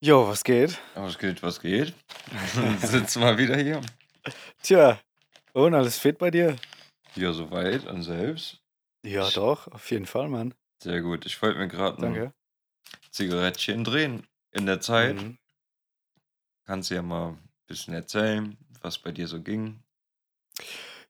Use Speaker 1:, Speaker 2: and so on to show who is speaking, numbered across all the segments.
Speaker 1: Jo, was geht?
Speaker 2: Was geht, was geht? Sitzen wir wieder hier.
Speaker 1: Tja, und alles fit bei dir?
Speaker 2: Ja, soweit. Und selbst?
Speaker 1: Ja,
Speaker 2: Ich,
Speaker 1: doch, auf jeden Fall, Mann.
Speaker 2: sehr gut. Ich wollte mir gerade ein. Zigarettchen drehen. In der Zeit
Speaker 1: Mhm.
Speaker 2: kannst du ja mal ein bisschen erzählen, was bei dir so ging.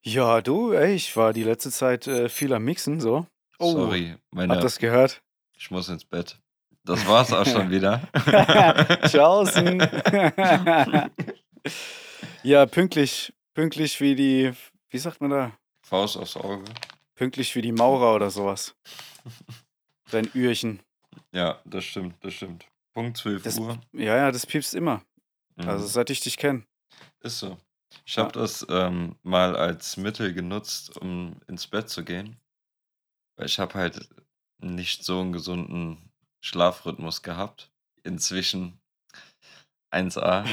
Speaker 1: Ja, du, ey, ich war die letzte Zeit äh, viel am Mixen, so. Oh,
Speaker 2: Sorry,
Speaker 1: hab
Speaker 2: meine,
Speaker 1: das gehört?
Speaker 2: ich muss ins Bett. Das war's auch schon wieder.
Speaker 1: Tschaußen. ja, pünktlich, pünktlich wie die, wie sagt man da?
Speaker 2: Faust aufs Auge.
Speaker 1: Pünktlich wie die Maurer oder sowas. Dein Ührchen.
Speaker 2: Ja, das stimmt, das stimmt. Punkt 12
Speaker 1: Das,
Speaker 2: Uhr.
Speaker 1: ja, ja, das piepst immer. Also
Speaker 2: Mhm.
Speaker 1: seit ich dich kenne.
Speaker 2: Ist so. Ich
Speaker 1: Ja.
Speaker 2: habe das ähm, mal als Mittel genutzt, um ins Bett zu gehen. Weil ich habe halt nicht so einen gesunden Schlafrhythmus gehabt. Inzwischen 1A.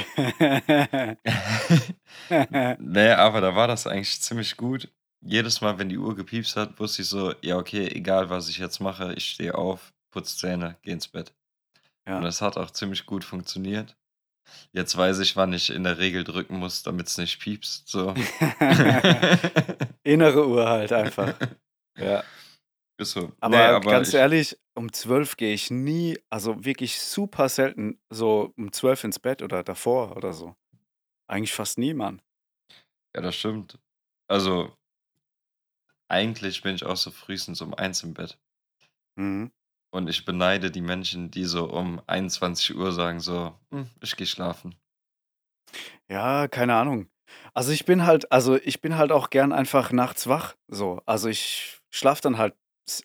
Speaker 2: nee, aber da war das eigentlich ziemlich gut. Jedes Mal, wenn die Uhr gepiepst hat, wusste ich so, ja, okay, egal was ich jetzt mache, ich stehe auf, putze Zähne, geh ins Bett. Und
Speaker 1: ja.
Speaker 2: das hat auch ziemlich gut funktioniert. Jetzt weiß ich, wann ich in der Regel drücken muss, damit es nicht piepst. So.
Speaker 1: Innere Uhr halt einfach. Ja.
Speaker 2: Ist so. Nee,
Speaker 1: Aber
Speaker 2: aber
Speaker 1: ganz
Speaker 2: ich,
Speaker 1: ehrlich, um 12 gehe ich nie, also wirklich super selten, so um 12 ins Bett oder davor oder so. Eigentlich fast nie, Mann.
Speaker 2: ja, das stimmt. Also, eigentlich bin ich auch so frühestens um eins im Bett.
Speaker 1: Mhm.
Speaker 2: Und ich beneide die Menschen, die so um 21 Uhr sagen, so, hm, ich gehe schlafen.
Speaker 1: Ja, keine Ahnung. Also ich bin halt, also ich bin halt auch gern einfach nachts wach. So. Also ich schlaf dann halt,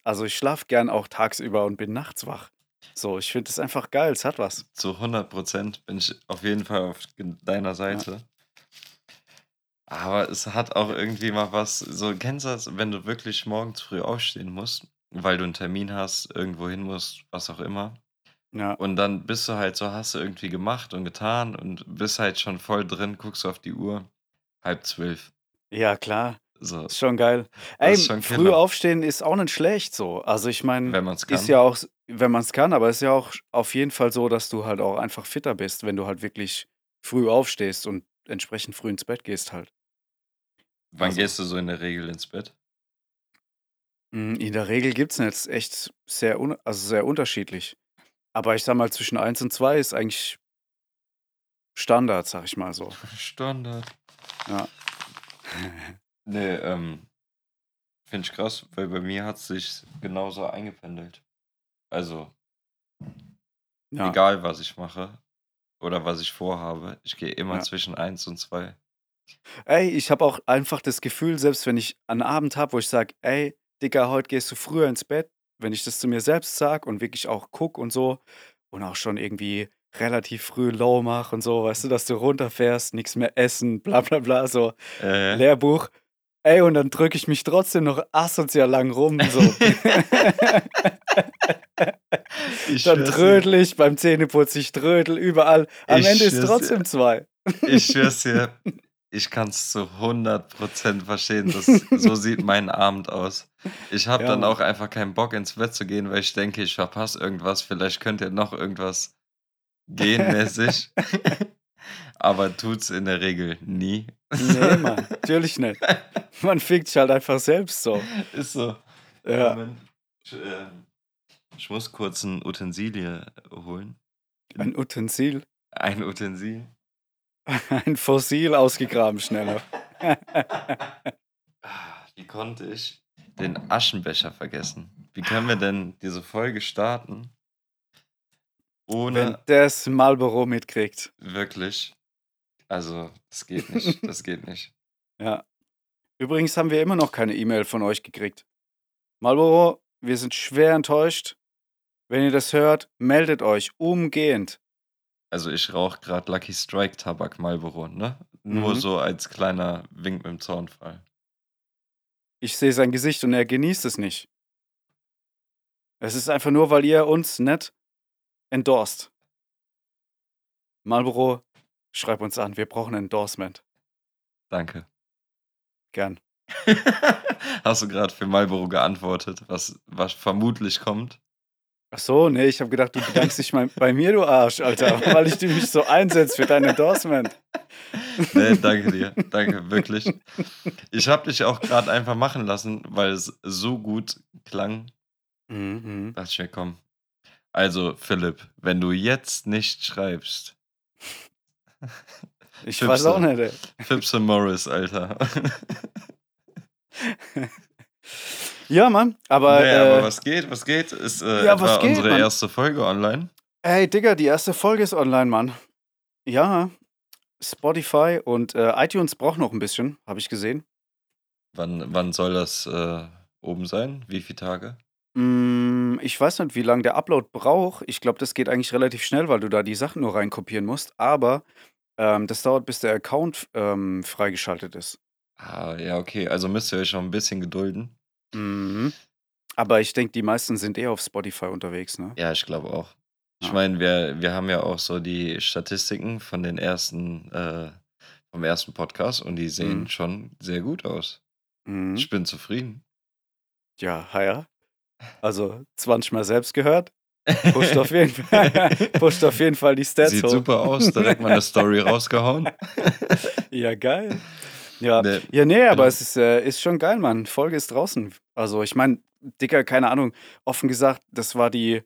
Speaker 1: also ich schlaf gern auch tagsüber und bin nachts wach. So, ich finde es einfach geil, es hat was.
Speaker 2: Zu 100 Prozent bin ich auf jeden Fall auf deiner
Speaker 1: Ja.
Speaker 2: Seite. Aber es hat auch irgendwie mal was, so kennst du das, wenn du wirklich morgens früh aufstehen musst, weil du einen Termin hast, irgendwo hin musst, was auch immer.
Speaker 1: Ja.
Speaker 2: Und dann bist du halt so, hast du irgendwie gemacht und getan und bist halt schon voll drin, guckst auf die Uhr, halb zwölf.
Speaker 1: Ja, klar.
Speaker 2: So,
Speaker 1: Ist schon geil. Ey,
Speaker 2: ist schon
Speaker 1: früh
Speaker 2: Killer,
Speaker 1: aufstehen ist auch nicht schlecht so. Also ich meine,
Speaker 2: wenn man es
Speaker 1: ist
Speaker 2: kann.
Speaker 1: ja auch, wenn man es kann, aber ist ja auch auf jeden Fall so, dass du halt auch einfach fitter bist, wenn du halt wirklich früh aufstehst und entsprechend früh ins Bett gehst halt.
Speaker 2: Wann
Speaker 1: Also,
Speaker 2: gehst du so in der Regel ins Bett?
Speaker 1: mh, in der Regel gibt es nicht echt sehr, also sehr unterschiedlich. Aber ich sag mal, zwischen 1 und 2 ist eigentlich Standard, sag ich mal so.
Speaker 2: Standard.
Speaker 1: Ja.
Speaker 2: Nee, ähm, finde ich krass, weil bei mir hat es sich genauso eingependelt. Also,
Speaker 1: Ja.
Speaker 2: egal was ich mache oder was ich vorhabe, ich gehe immer
Speaker 1: Ja.
Speaker 2: zwischen 1 und 2.
Speaker 1: Ey, ich habe auch einfach das Gefühl, selbst wenn ich einen Abend habe, wo ich sage, ey, Digga, heute gehst du früher ins Bett, wenn ich das zu mir selbst sage und wirklich auch guck und so und auch schon irgendwie relativ früh low mach und so, weißt du, dass du runterfährst, nichts mehr essen, bla bla bla, so
Speaker 2: Äh,
Speaker 1: Lehrbuch. Ey, und dann drücke ich mich trotzdem noch asozial lang rum, so.
Speaker 2: ich
Speaker 1: Dann trödel ich, beim Zähneputzen, ich trödel, überall. Am
Speaker 2: ich
Speaker 1: Ende ist
Speaker 2: schwör's dir,
Speaker 1: trotzdem zwei.
Speaker 2: ich schwör's dir, ich kann es zu 100% verstehen. Das, so sieht mein Abend aus. Ich habe
Speaker 1: Ja,
Speaker 2: dann auch einfach keinen Bock ins Bett zu gehen, weil ich denke, ich verpasse irgendwas. Vielleicht könnte ja noch irgendwas gehen mäßig. Aber tut's in der Regel nie.
Speaker 1: Nee, Mann, natürlich nicht. Man fickt sich halt einfach selbst so.
Speaker 2: Ist so.
Speaker 1: Ja.
Speaker 2: Moment. Ich, äh, ich muss kurz ein Utensilie holen.
Speaker 1: Ein Utensil,
Speaker 2: Ein Utensil.
Speaker 1: ein Fossil ausgegraben schneller.
Speaker 2: Ah, Wie konnte ich den Aschenbecher vergessen? Wie können wir denn diese Folge starten,
Speaker 1: Wenn
Speaker 2: ohne
Speaker 1: das Marlboro mitkriegt.
Speaker 2: wirklich. Also, das geht nicht. Das geht nicht.
Speaker 1: Ja. Übrigens haben wir immer noch keine E-Mail von euch gekriegt. Marlboro, wir sind schwer enttäuscht. Wenn ihr das hört, meldet euch umgehend.
Speaker 2: Also, ich rauche gerade Lucky Strike Tabak Marlboro, ne? Nur
Speaker 1: Mhm.
Speaker 2: so als kleiner Wink mit dem Zaunfall.
Speaker 1: Ich sehe sein Gesicht und er genießt es nicht. Es ist einfach nur, weil ihr uns nicht endorst. Marlboro, schreib uns an, wir brauchen ein Endorsement.
Speaker 2: Danke.
Speaker 1: Gern.
Speaker 2: Hast du gerade für Marlboro geantwortet, was, was vermutlich kommt?
Speaker 1: Ach so, nee, ich habe gedacht, du bedankst dich mal bei mir, du Arsch, Alter, weil ich mich so einsetze für dein Endorsement.
Speaker 2: Nee, danke dir. Danke, wirklich. Ich habe dich auch gerade einfach machen lassen, weil es so gut klang.
Speaker 1: Mhm.
Speaker 2: Dachte ich mir, komm. Also, Philipp, wenn du jetzt nicht schreibst.
Speaker 1: Ich weiß auch nicht, ey.
Speaker 2: Fipse Morris, Alter.
Speaker 1: Ja, Mann, aber,
Speaker 2: nee, aber
Speaker 1: äh,
Speaker 2: was geht, was geht? Ist äh,
Speaker 1: Ja,
Speaker 2: etwa
Speaker 1: was geht,
Speaker 2: unsere
Speaker 1: Mann?
Speaker 2: erste Folge online?
Speaker 1: Hey, Digga, die erste Folge ist online, Mann. Ja, Spotify und äh, iTunes braucht noch ein bisschen, habe ich gesehen.
Speaker 2: Wann, wann soll das äh, oben sein? Wie viele Tage?
Speaker 1: Mm, ich weiß nicht, wie lange der Upload braucht. Ich glaube, das geht eigentlich relativ schnell, weil du da die Sachen nur reinkopieren musst. Aber ähm, das dauert, bis der Account ähm, freigeschaltet ist.
Speaker 2: Ah, ja, okay. Also müsst ihr euch noch ein bisschen gedulden.
Speaker 1: Mhm. Aber ich denke, die meisten sind eh auf Spotify unterwegs, ne?
Speaker 2: Ja, ich glaube auch. Ich
Speaker 1: Ja.
Speaker 2: meine, wir, wir haben ja auch so die Statistiken von den ersten, äh, vom ersten Podcast und die sehen
Speaker 1: Mhm.
Speaker 2: schon sehr gut aus.
Speaker 1: Mhm.
Speaker 2: Ich bin zufrieden.
Speaker 1: Ja, ja. Also 20 Mal selbst gehört. Pusht auf jeden Fall, pusht auf jeden Fall die Stats
Speaker 2: Sieht
Speaker 1: hoch.
Speaker 2: super aus, direkt mal eine Story rausgehauen.
Speaker 1: Ja, geil. Ja,
Speaker 2: Nee,
Speaker 1: ja nee, aber
Speaker 2: genau.
Speaker 1: es ist, äh, ist schon geil, Mann. Folge ist draußen. Also ich meine, Dicker, keine Ahnung, offen gesagt, das war die,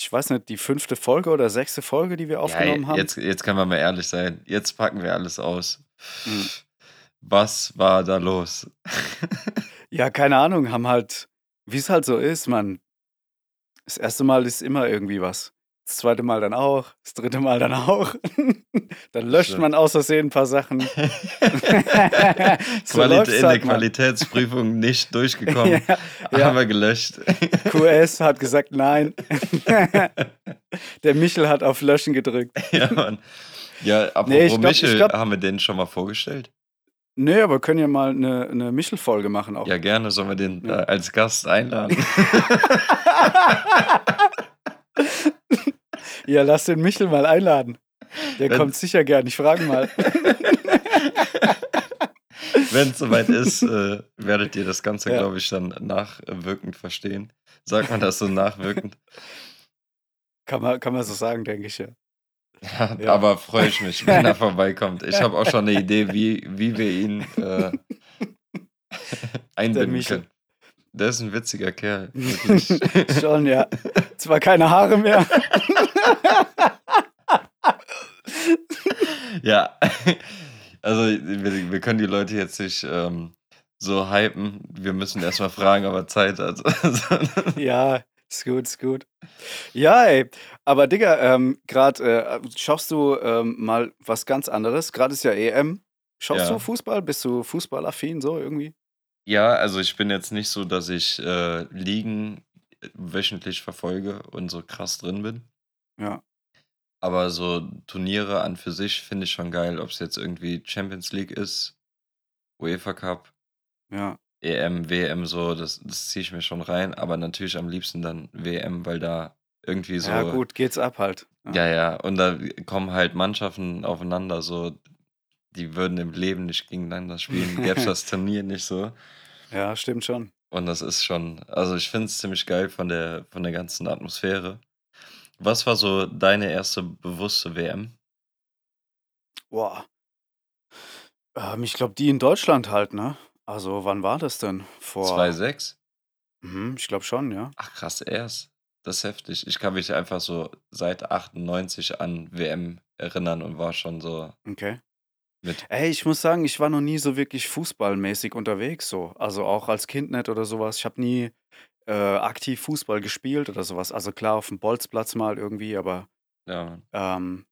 Speaker 1: ich weiß nicht, die fünfte Folge oder sechste Folge, die wir
Speaker 2: Ja,
Speaker 1: aufgenommen haben.
Speaker 2: jetzt, jetzt können wir mal ehrlich sein. Jetzt packen wir alles aus.
Speaker 1: Mhm.
Speaker 2: Was war da los?
Speaker 1: Ja, keine Ahnung, haben halt, wie es halt so ist, Mann. Das erste Mal ist immer irgendwie was. Das zweite Mal dann auch, das dritte Mal dann auch. dann löscht man aus Versehen ein paar Sachen. so
Speaker 2: Quali
Speaker 1: läuft's
Speaker 2: in der
Speaker 1: halt.
Speaker 2: Qualitätsprüfung nicht durchgekommen.
Speaker 1: ja, ja.
Speaker 2: Haben wir gelöscht.
Speaker 1: QS hat gesagt nein. Der Michel hat auf Löschen gedrückt.
Speaker 2: ja, Mann. Ja, apropos
Speaker 1: Nee, glaub- ich
Speaker 2: Michel,
Speaker 1: glaub-
Speaker 2: haben wir den schon mal vorgestellt?
Speaker 1: Nee, aber können ja mal eine, eine Michel-Folge machen auch.
Speaker 2: Ja, gerne. Sollen wir den
Speaker 1: Ja.
Speaker 2: äh, als Gast einladen?
Speaker 1: Ja, lass den Michel mal einladen. Der
Speaker 2: Wenn-
Speaker 1: kommt sicher gern. Ich frage mal.
Speaker 2: Wenn es soweit ist, äh, werdet ihr das Ganze,
Speaker 1: Ja.
Speaker 2: glaube ich, dann nachwirkend verstehen. Sagt man das so nachwirkend?
Speaker 1: Kann man, kann man so sagen, denke ich ja.
Speaker 2: Ja,
Speaker 1: Ja.
Speaker 2: aber freue ich mich, wenn er vorbeikommt. Ich habe auch schon eine Idee, wie, wie wir ihn äh, einbinden können. Der ist ein witziger Kerl.
Speaker 1: Schon, ja. Zwar keine Haare mehr.
Speaker 2: ja, also wir, wir können die Leute jetzt nicht ähm, so hypen. Wir müssen erstmal fragen, aber Zeit hat.
Speaker 1: Ja, ist gut, ist gut. Ja, ey. Aber Digga, ähm, gerade äh, schaust du ähm, mal was ganz anderes. Gerade ist ja EM. Schaust
Speaker 2: Ja.
Speaker 1: du Fußball? Bist du fußballaffin so irgendwie?
Speaker 2: Ja, also ich bin jetzt nicht so, dass ich äh, Ligen wöchentlich verfolge und so krass drin bin.
Speaker 1: Ja.
Speaker 2: Aber so Turniere an für sich finde ich schon geil, ob es jetzt irgendwie Champions League ist, UEFA Cup,
Speaker 1: Ja.
Speaker 2: EM, WM, so, das, das ziehe ich mir schon rein. Aber natürlich am liebsten dann WM, weil da irgendwie so.
Speaker 1: Ja, gut, geht's ab halt.
Speaker 2: Ja, ja, und da kommen halt Mannschaften aufeinander, so, die würden im Leben nicht gegeneinander spielen, gäbe es das Turnier nicht so.
Speaker 1: Ja, stimmt schon.
Speaker 2: Und das ist schon, also ich finde es ziemlich geil von der, von der ganzen Atmosphäre. Was war so deine erste bewusste WM?
Speaker 1: Boah. Ähm, ich glaube, die in Deutschland halt, ne? Also, wann war das denn? Vor.
Speaker 2: 2,6?
Speaker 1: Mhm, ich glaube schon, ja.
Speaker 2: Ach krass, erst. Das ist heftig. Ich kann mich einfach so seit 98 an WM erinnern und war schon so
Speaker 1: Okay.
Speaker 2: mit.
Speaker 1: Ey, ich muss sagen, ich war noch nie so wirklich fußballmäßig unterwegs, so. Also auch als Kind nicht oder sowas. Ich habe nie äh, aktiv Fußball gespielt oder sowas. Also klar, auf dem Bolzplatz mal irgendwie, aber
Speaker 2: Ja.
Speaker 1: ähm,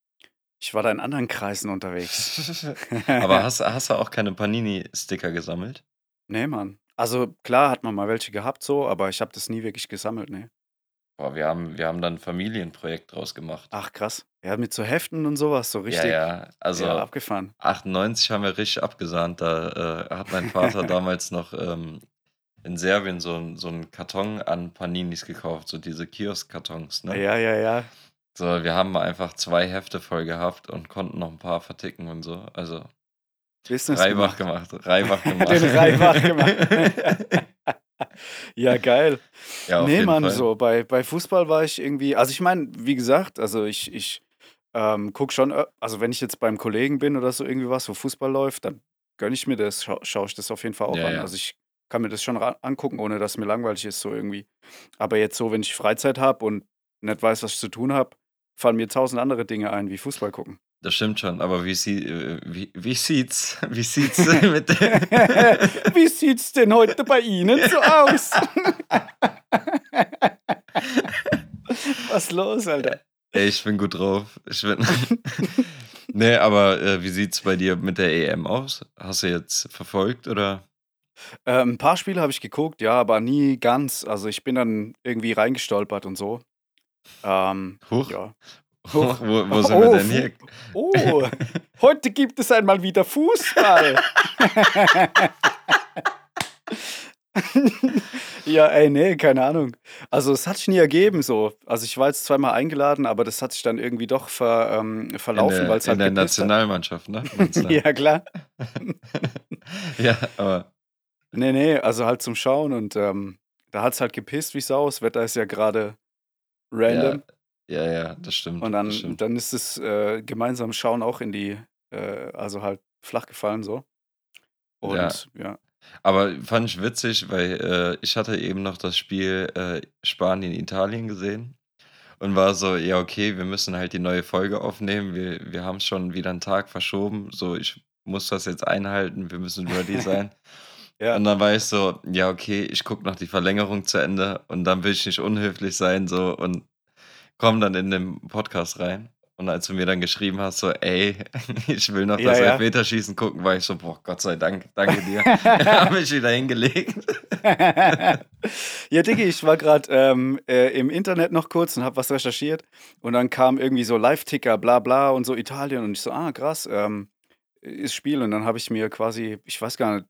Speaker 1: ich war da in anderen Kreisen unterwegs.
Speaker 2: Aber hast, hast du auch keine Panini-Sticker gesammelt?
Speaker 1: Nee, Mann. Also klar hat man mal welche gehabt, so, aber ich habe das nie wirklich gesammelt, nee.
Speaker 2: Boah, wir haben, wir haben dann ein Familienprojekt draus gemacht.
Speaker 1: Ach, krass. Ja, mit so Heften und sowas, so richtig.
Speaker 2: Ja, ja. Also
Speaker 1: ja, abgefahren.
Speaker 2: 98 haben wir richtig abgesahnt. Da äh, hat mein Vater damals noch ähm, in Serbien so, so einen Karton an Paninis gekauft, so diese Kiosk-Kartons. Ne?
Speaker 1: Ja, ja, ja.
Speaker 2: So, wir haben einfach zwei Hefte voll gehabt und konnten noch ein paar verticken und so. Also
Speaker 1: Business
Speaker 2: Reibach
Speaker 1: gemacht.
Speaker 2: gemacht, Reibach gemacht.
Speaker 1: Den Reibach gemacht. Ja, geil.
Speaker 2: Ja,
Speaker 1: Ne,
Speaker 2: jeden
Speaker 1: Mann,
Speaker 2: Fall.
Speaker 1: so bei bei Fußball war ich irgendwie also, ich meine, wie gesagt, also, ich ich, ähm, gucke schon ö also, wenn ich jetzt beim Kollegen bin oder so irgendwie was, wo Fußball läuft, dann gönne ich mir das, schau schaue ich das auf jeden Fall auch
Speaker 2: Ja,
Speaker 1: an.
Speaker 2: ja.
Speaker 1: Also, ich kann mir das schon angucken, ohne dass mir langweilig ist so irgendwie. Aber jetzt so, wenn ich Freizeit habe und nicht weiß, was ich zu tun habe, fallen mir tausend andere Dinge ein, wie Fußball gucken.
Speaker 2: Das stimmt schon, aber wie sie äh, wie wie sieht's wie sieht's mit
Speaker 1: Wie sieht's denn heute bei Ihnen so aus? Was los, Alter?
Speaker 2: Ey, ich bin gut drauf. Ich bin Ne, aber, äh, wie sieht's bei dir mit der EM aus? Hast du jetzt verfolgt oder?
Speaker 1: Äh, 'n paar Spiele habe ich geguckt, ja, aber nie ganz. Also, ich bin dann irgendwie reingestolpert und so. Ähm,
Speaker 2: Huch.
Speaker 1: ja.
Speaker 2: Huch, wo wo sind wir
Speaker 1: Oh,
Speaker 2: denn
Speaker 1: Fu
Speaker 2: hier?
Speaker 1: oh, heute gibt es einmal wieder Fußball. Ja, ey, ne, keine Ahnung. Also, es hat sich nie ergeben so. Also, ich war jetzt zweimal eingeladen, aber das hat sich dann irgendwie doch ver ähm,
Speaker 2: In
Speaker 1: verlaufen,
Speaker 2: der
Speaker 1: weil's
Speaker 2: in
Speaker 1: halt
Speaker 2: der
Speaker 1: gepisst hat.
Speaker 2: Nationalmannschaft, ne?
Speaker 1: Ja, klar.
Speaker 2: Ja, aber
Speaker 1: Ne, ne, also, halt zum Schauen und, ähm, da hat's halt gepisst wie Sau. Das Wetter ist ja grade
Speaker 2: Ja,
Speaker 1: random.
Speaker 2: ja, ja, das stimmt,
Speaker 1: Und dann
Speaker 2: stimmt.
Speaker 1: dann ist das, äh, gemeinsame Schauen auch in die äh, also, halt flach gefallen so.
Speaker 2: Ja.
Speaker 1: Und ja.
Speaker 2: Aber fand ich witzig, weil, äh, ich hatte eben noch das Spiel, äh, Spanien-Italien gesehen und war so: „Ja, okay, wir müssen halt die neue Folge aufnehmen. Wir wir haben's schon wieder 'n Tag verschoben. So, ich muss das jetzt einhalten. Wir müssen ready sein.“
Speaker 1: Ja.
Speaker 2: Und dann war ich so: „Ja, okay, ich gucke noch die Verlängerung zu Ende und dann will ich nicht unhöflich sein so und komme dann in den Podcast rein.“ Und als du mir dann geschrieben hast, so: „Ey, ich will noch
Speaker 1: Ja,
Speaker 2: das
Speaker 1: ja.
Speaker 2: Elfmeterschießen gucken“, war ich so: „Boah, Gott sei Dank, danke dir.“ Habe mich wieder hingelegt.
Speaker 1: Ja, Diggi, ich war grad, ähm, äh, im Internet noch kurz und habe was recherchiert und dann kam irgendwie so Live-Ticker, bla bla und so Italien und ich so: „Ah, krass, ähm, ist Spiel.“ Und dann habe ich mir quasi, ich weiß gar nicht,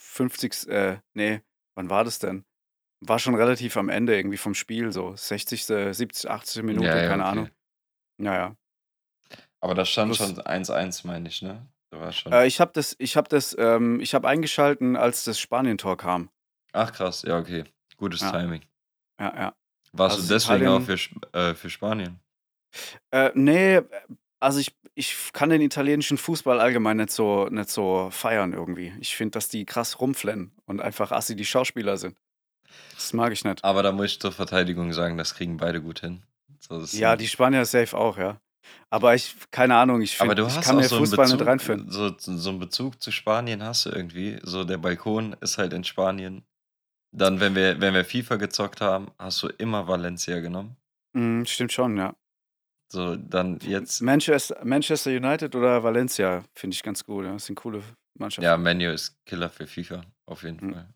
Speaker 1: 50. äh, ne, wann war das denn? War schon relativ am Ende irgendwie vom Spiel, so 60., 70., 80. Minute,
Speaker 2: Ja, ja,
Speaker 1: keine
Speaker 2: okay.
Speaker 1: Ahnung. Ja, ja.
Speaker 2: Aber da stand
Speaker 1: Plus
Speaker 2: schon 1:1, meine ich, ne? Da war schon
Speaker 1: Äh, ich habe das ich habe das ähm, ich habe eingeschalten, als das Spanien-Tor kam.
Speaker 2: Ach krass, ja, okay. Gutes
Speaker 1: Ja.
Speaker 2: Timing.
Speaker 1: Ja, ja.
Speaker 2: Warst
Speaker 1: Also,
Speaker 2: du deswegen auch
Speaker 1: Italien
Speaker 2: für Sp äh, für Spanien?
Speaker 1: Äh, ne, also, ich ich kann den italienischen Fußball allgemein nicht so nicht so feiern irgendwie. Ich finde, dass die krass rumflennen und einfach assi die Schauspieler sind. Das mag ich nicht.
Speaker 2: Aber da muss ich zur Verteidigung sagen, das kriegen beide gut hin. So,
Speaker 1: Ja, die Spanier safe auch, ja. Aber ich keine Ahnung, ich
Speaker 2: du
Speaker 1: ich kann mir
Speaker 2: so
Speaker 1: Fußball nicht
Speaker 2: Bezug
Speaker 1: reinfinden.
Speaker 2: so so 'n Bezug zu Spanien hast du irgendwie. So der Balkon ist halt in Spanien. Dann, wenn wir wenn wir FIFA gezockt haben, hast du immer Valencia genommen.
Speaker 1: Mhm, stimmt schon, ja.
Speaker 2: So, dann jetzt
Speaker 1: Manchester Manchester United oder Valencia finde ich ganz gut, ja. Das sind coole
Speaker 2: Ja,
Speaker 1: Mannschaften.
Speaker 2: Man U ist Killer für FIFA, auf jeden
Speaker 1: Mhm.
Speaker 2: Fall.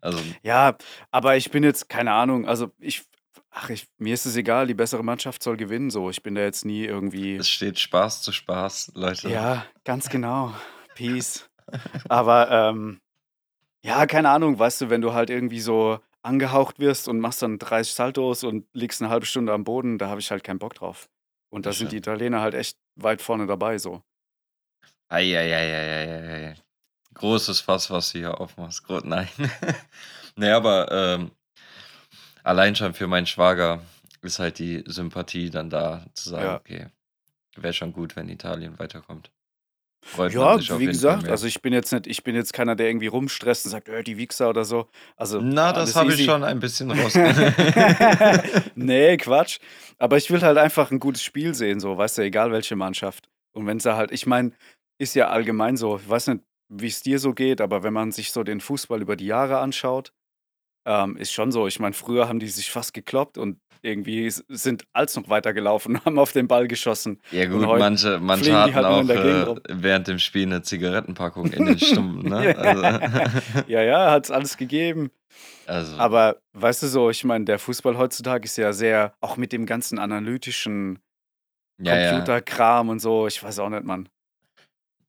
Speaker 2: Also
Speaker 1: Ja, aber ich bin jetzt keine Ahnung, also, ich ach, ich mir ist es egal, die bessere Mannschaft soll gewinnen so. Ich bin da jetzt nie irgendwie
Speaker 2: Es steht Spaß zu Spaß, Leute.
Speaker 1: Ja, ganz genau. Peace. Aber, ähm, ja, keine Ahnung, weißt du, wenn du halt irgendwie so angehaucht wirst und machst dann 30 Saltos und liegst 'ne halbe Stunde am Boden, da habe ich halt keinen Bock drauf. Und da sind die. Italiener halt echt weit vorne dabei so.
Speaker 2: Ei, ei, ei, ei, ei, ei. Großes Fass, was du hier aufmachst. Gro nein. Ne, aber, ähm, allein schon für meinen Schwager ist halt die Sympathie dann da, zu sagen:
Speaker 1: Ja.
Speaker 2: „Okay, wäre schon gut, wenn Italien weiterkommt.“ Freut
Speaker 1: Ja, wie gesagt, also, ich bin jetzt nicht ich bin jetzt keiner, der irgendwie rumstresst und sagt: „Äh, die Wichser“ oder so. Also,
Speaker 2: Na, das habe ich schon ein bisschen raus
Speaker 1: Ne, Quatsch. Aber ich will halt einfach 'n gutes Spiel sehen so, weißt du, egal welche Mannschaft. Und wenn's da halt ich meine, ist ja allgemein so, ich weiß nicht, wie's dir so geht, aber wenn man sich so den Fußball über die Jahre anschaut, ähm, ist schon so. Ich meine, früher haben die sich fast gekloppt und irgendwie sind als noch weitergelaufen und haben auf den Ball geschossen.
Speaker 2: Ja gut, manche manche hatten
Speaker 1: halt
Speaker 2: auch, äh, während dem Spiel 'ne Zigarettenpackung in den Stumpen, ne? Also
Speaker 1: Ja, ja, hat's alles gegeben.
Speaker 2: Also
Speaker 1: Aber weißt du so, ich meine, der Fußball heutzutage ist ja sehr auch mit dem ganzen analytischen
Speaker 2: Ja, ja.
Speaker 1: Computerkram und so, ich weiß auch nicht, Mann.